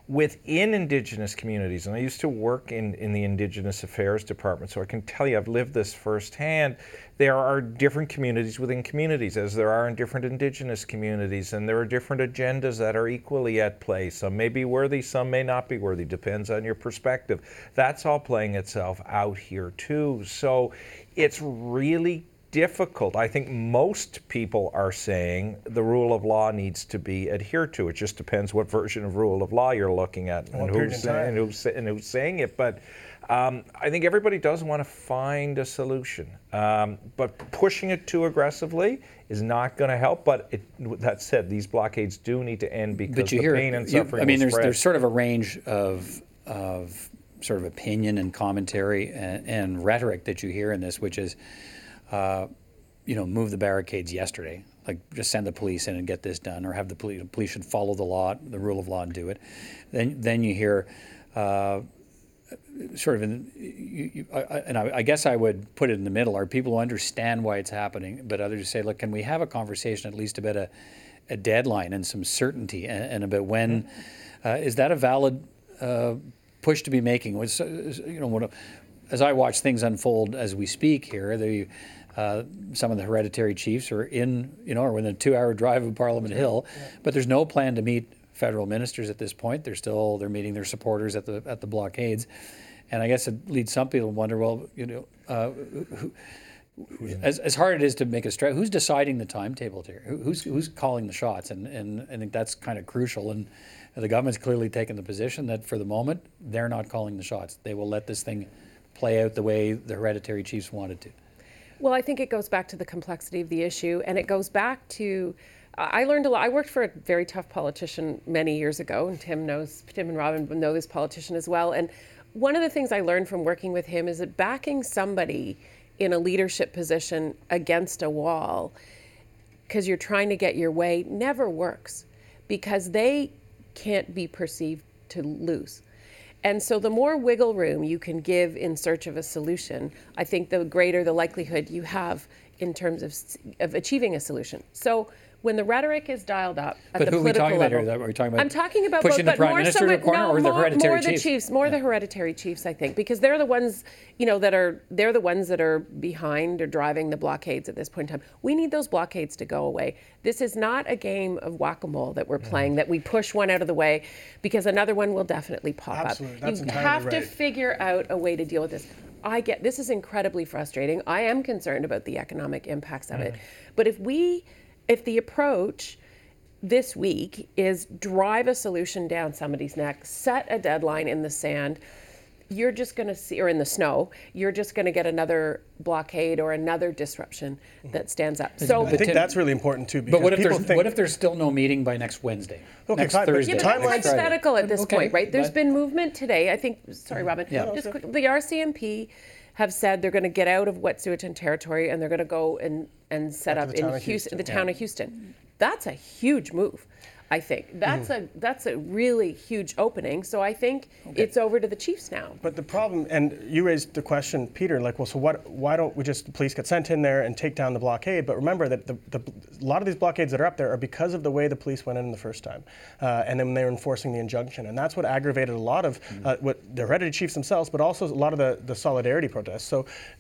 Within Indigenous communities, and I used to work in, in the Indigenous Affairs Department, so I can tell you I've lived this firsthand. There are different communities within communities, as there are in different Indigenous communities, and there are different agendas that are equally at play. Some may be worthy, some may not be worthy, depends on your perspective. That's all playing itself out here, too. So it's really difficult. I think most people are saying the rule of law needs to be adhered to. It just depends what version of rule of law you're looking at and, who's, and, who's, and who's saying it. But um, I think everybody does want to find a solution. Um, but pushing it too aggressively is not going to help. But it, that said, these blockades do need to end because but you the hear pain and you- suffering I mean, there's spread. there's sort of a range of of sort of opinion and commentary and, and rhetoric that you hear in this, which is, uh, you know, move the barricades yesterday, like just send the police in and get this done, or have the police police should follow the law, the rule of law, and do it. Then then you hear. Uh, Sort of, in, you, you, I, and I, I guess I would put it in the middle. Are people who understand why it's happening, but others say, look, can we have a conversation at least about a, a deadline and some certainty and, and about when uh, is that a valid uh, push to be making? Was you know, when, as I watch things unfold as we speak here, the uh, some of the hereditary chiefs are in, you know, are within a two-hour drive of Parliament Hill, but there's no plan to meet federal ministers at this point. They're still they're meeting their supporters at the at the blockades, and I guess it leads some people to wonder, well, you know, uh, who, as, as hard it is to make a strike, who's deciding the timetable here? Who, who's who's calling the shots? And and I think that's kind of crucial. And the government's clearly taken the position that for the moment they're not calling the shots. They will let this thing play out the way the hereditary chiefs wanted to. Well, I think it goes back to the complexity of the issue, and it goes back to. I learned a lot. I worked for a very tough politician many years ago, and Tim knows. Tim and Robin know this politician as well. And one of the things I learned from working with him is that backing somebody in a leadership position against a wall, because you're trying to get your way, never works, because they can't be perceived to lose. And so the more wiggle room you can give in search of a solution, I think the greater the likelihood you have in terms of, of achieving a solution. So when the rhetoric is dialed up at But the who are we political talking about level, here? Are we talking about I'm talking about pushing both, the but Prime more Minister so to a with- corner no, or the more, hereditary more the chiefs? chiefs, more the hereditary chiefs, I think, because they're the ones, you know, that are they're the ones that are behind or driving the blockades at this point in time. We need those blockades to go away. This is not a game of whack-a-mole that we're playing that we push one out of the way because another one will definitely pop Absolutely. up. That's you entirely have to figure out a way to deal with this. I get this is incredibly frustrating. I am concerned about the economic impacts of it. Mm. But if we if the approach this week is drive a solution down somebody's neck, set a deadline in the sand, you're just going to see, or in the snow, you're just going to get another blockade or another disruption that stands up. So I think that's really important too. But what if there's think, what if there's still no meeting by next Wednesday? Okay, next fine, Thursday. Yeah, Yeah, but Timelines- that's hypothetical at this Okay, point, right? There's but- been movement today. I think. Sorry, Robin. Yeah. Just quick, the RCMP have said they're going to get out of Wet'suwet'en territory and they're going to go and and set Back up to the town in Houston, Houston. the town of Houston. That's a huge move. I think that's a that's a really huge opening. So I think it's over to the Chiefs now. But the problem, and you raised the question, Peter, like, well, so what? Why don't we just the police get sent in there and take down the blockade? But remember that the, the a lot of these blockades that are up there are because of the way the police went in the first time, uh, and then they were enforcing the injunction, and that's what aggravated a lot of uh, what the hereditary chiefs themselves, but also a lot of the, the solidarity protests. So, it abs-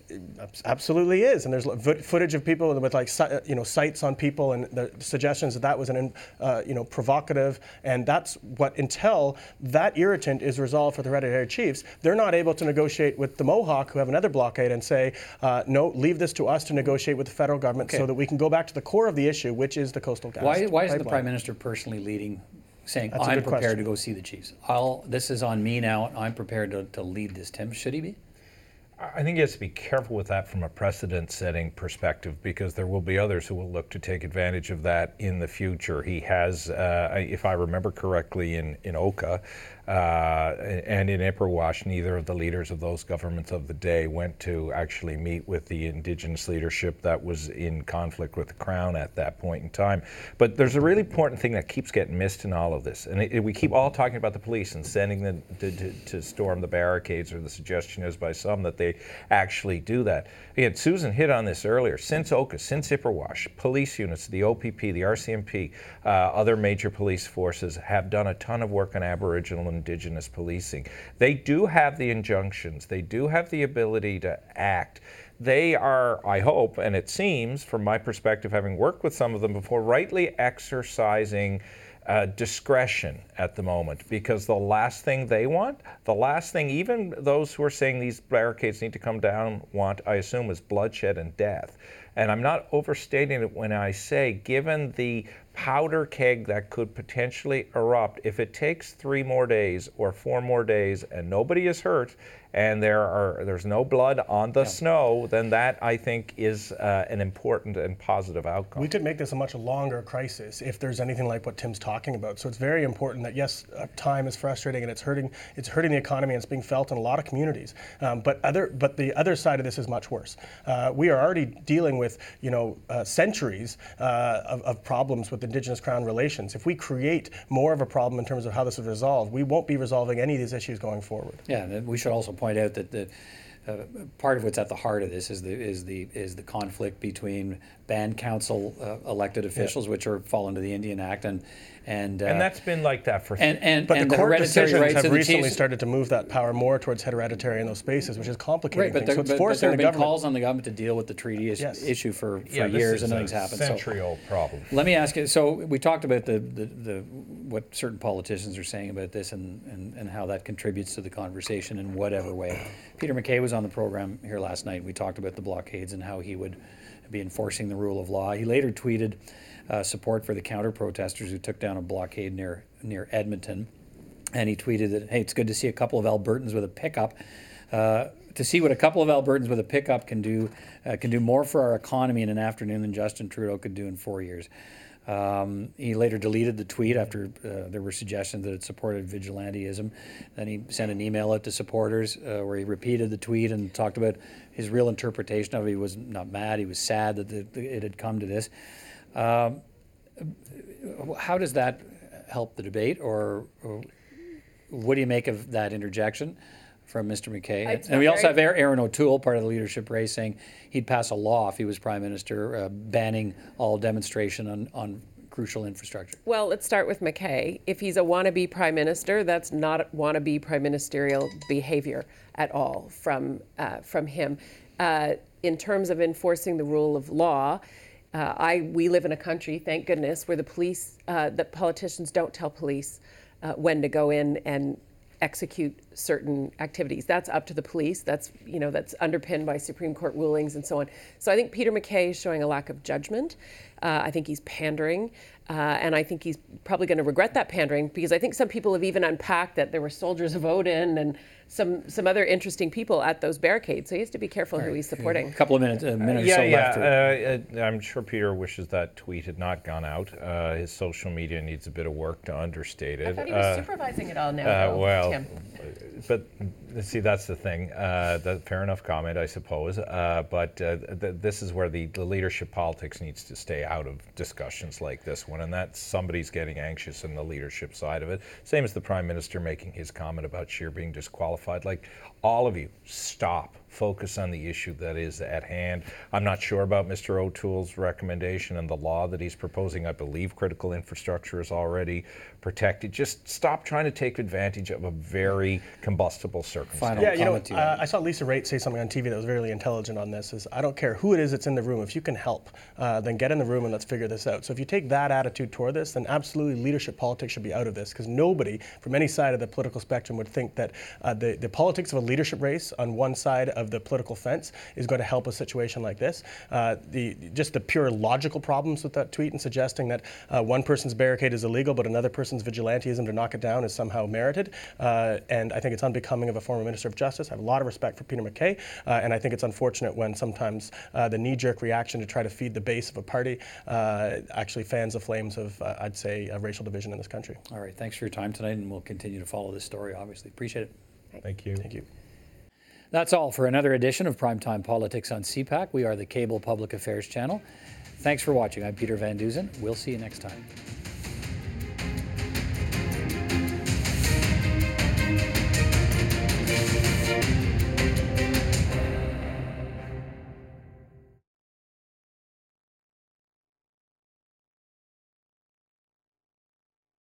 absolutely is, and there's footage of people with like you know sights on people and the suggestions that that was an uh, you know provocative, and that's what until that irritant is resolved for the hereditary chiefs, they're not able to negotiate with the Mohawk, who have another blockade, and say uh, no, leave this to us to negotiate with the federal government, Okay. so that we can go back to the core of the issue, which is the coastal gas. Why, why isn't the prime minister personally leading, saying, That's I'm prepared question. to go see the chiefs? I'll, this is on me now. I'm prepared to, to lead this. Tim, should he be? I think he has to be careful with that from a precedent setting perspective because there will be others who will look to take advantage of that in the future. He has, uh, if I remember correctly, in, in Oka uh, and in Ipperwash, neither of the leaders of those governments of the day went to actually meet with the indigenous leadership that was in conflict with the crown at that point in time. But there's a really important thing that keeps getting missed in all of this. And it, we keep all talking about the police and sending them to, to, to storm the barricades, or the suggestion is by some that they actually do that. Again, Susan hit on this earlier. Since Oka, since Ipperwash, police units, the OPP, the RCMP, uh, other major police forces have done a ton of work on Aboriginal and Indigenous policing. They do have the injunctions, they do have the ability to act. They are, I hope, and it seems, from my perspective, having worked with some of them before, rightly exercising uh, discretion at the moment because the last thing they want, the last thing even those who are saying these barricades need to come down want, I assume, is bloodshed and death. And I'm not overstating it when I say, given the powder keg that could potentially erupt, if it takes three more days or four more days and nobody is hurt and there are there's no blood on the snow, then that I think is uh, an important and positive outcome. We could make this a much longer crisis if there's anything like what Tim's talking about. So it's very important that yes, uh, time is frustrating and it's hurting. It's hurting the economy and it's being felt in a lot of communities. Um, but other, but the other side of this is much worse. Uh, we are already dealing with you know uh, centuries uh, of, of problems with Indigenous Crown relations. If we create more of a problem in terms of how this is resolved, we won't be resolving any of these issues going forward. Yeah, and we should also point out that the uh, part of what's at the heart of this is the is the is the conflict between band council uh, elected officials, which are fall under the Indian Act, and and uh, and that's been like that for and and, but and the court decisions have the recently chiefs. started to move that power more towards hereditary in those spaces, which is complicating Right, but, things. there, So it's but, but forcing there the have been government. calls on the government to deal with the treaty is, Yes. issue for, for Yeah, years and nothing's happened. So- century-old problem. Let me ask you. So we talked about the, the, the what certain politicians are saying about this and, and, and how that contributes to the conversation in whatever way. Peter MacKay was on the program here last night. We talked about the blockades and how he would be enforcing the rule of law. He later tweeted uh, support for the counter protesters who took down a blockade near near Edmonton, and he tweeted that hey, it's good to see a couple of Albertans with a pickup. Uh, to see what a couple of Albertans with a pickup can do uh, can do more for our economy in an afternoon than Justin Trudeau could do in four years. Um, he later deleted the tweet after uh, there were suggestions that it supported vigilantism. Then he sent an email out to supporters uh, where he repeated the tweet and talked about his real interpretation of it. He was not mad, he was sad that the, it had come to this. Um, how does that help the debate, or, or what do you make of that interjection? From Mr. MacKay. And we also have Erin O'Toole, part of the leadership race, saying he'd pass a law if he was prime minister, uh, banning all demonstration on, on crucial infrastructure. Well, let's start with MacKay. If he's a wannabe prime minister, that's not wannabe prime ministerial behavior at all from uh, from him. Uh, in terms of enforcing the rule of law, uh, I we live in a country, thank goodness, where the police, uh, that politicians don't tell police uh, when to go in and execute certain activities. That's up to the police. That's you know that's underpinned by Supreme Court rulings and so on. So I think Peter MacKay is showing a lack of judgment. Uh, I think he's pandering, uh, and I think he's probably going to regret that pandering because I think some people have even unpacked that there were soldiers of Odin and some some other interesting people at those barricades. So he has to be careful who he's supporting. A couple of minutes, a minute yeah, or so yeah. left. Uh, uh, I'm sure Peter wishes that tweet had not gone out. Uh, his social media needs a bit of work to understate it. I thought he was Uh, supervising it all now. uh, though, well, Tim. But see, that's the thing. Uh, that, fair enough comment, I suppose. Uh, but uh, th- this is where the, the leadership politics needs to stay out of discussions like this one, and that somebody's getting anxious in the leadership side of it. Same as the prime minister making his comment about Scheer being disqualified. Like all of you, stop. Focus on the issue that is at hand. I'm not sure about Mr. O'Toole's recommendation and the law that he's proposing. I believe critical infrastructure is already protected. Just stop trying to take advantage of a very combustible circumstance. yeah, you know, uh, I saw Lisa Raitt say something on TV that was really intelligent on this. Is I don't care who it is that's in the room. If you can help, uh, then get in the room and let's figure this out. So if you take that attitude toward this, then absolutely leadership politics should be out of this because nobody from any side of the political spectrum would think that uh, the the politics of a leadership race on one side of the political fence is going to help a situation like this. Uh, the just the pure logical problems with that tweet and suggesting that uh, one person's barricade is illegal but another person's vigilantism to knock it down is somehow merited. Uh, and I think it's unbecoming of a former Minister of Justice. I have a lot of respect for Peter MacKay, uh, and I think it's unfortunate when sometimes uh, the knee-jerk reaction to try to feed the base of a party uh, actually fans the flames of, uh, I'd say, racial division in this country. All right, thanks for your time tonight, and we'll continue to follow this story, obviously. Appreciate it. Thank you. Thank you. That's all for another edition of Primetime Politics on CPAC. We are the cable public affairs channel. Thanks for watching. I'm Peter Van Dusen. We'll see you next time.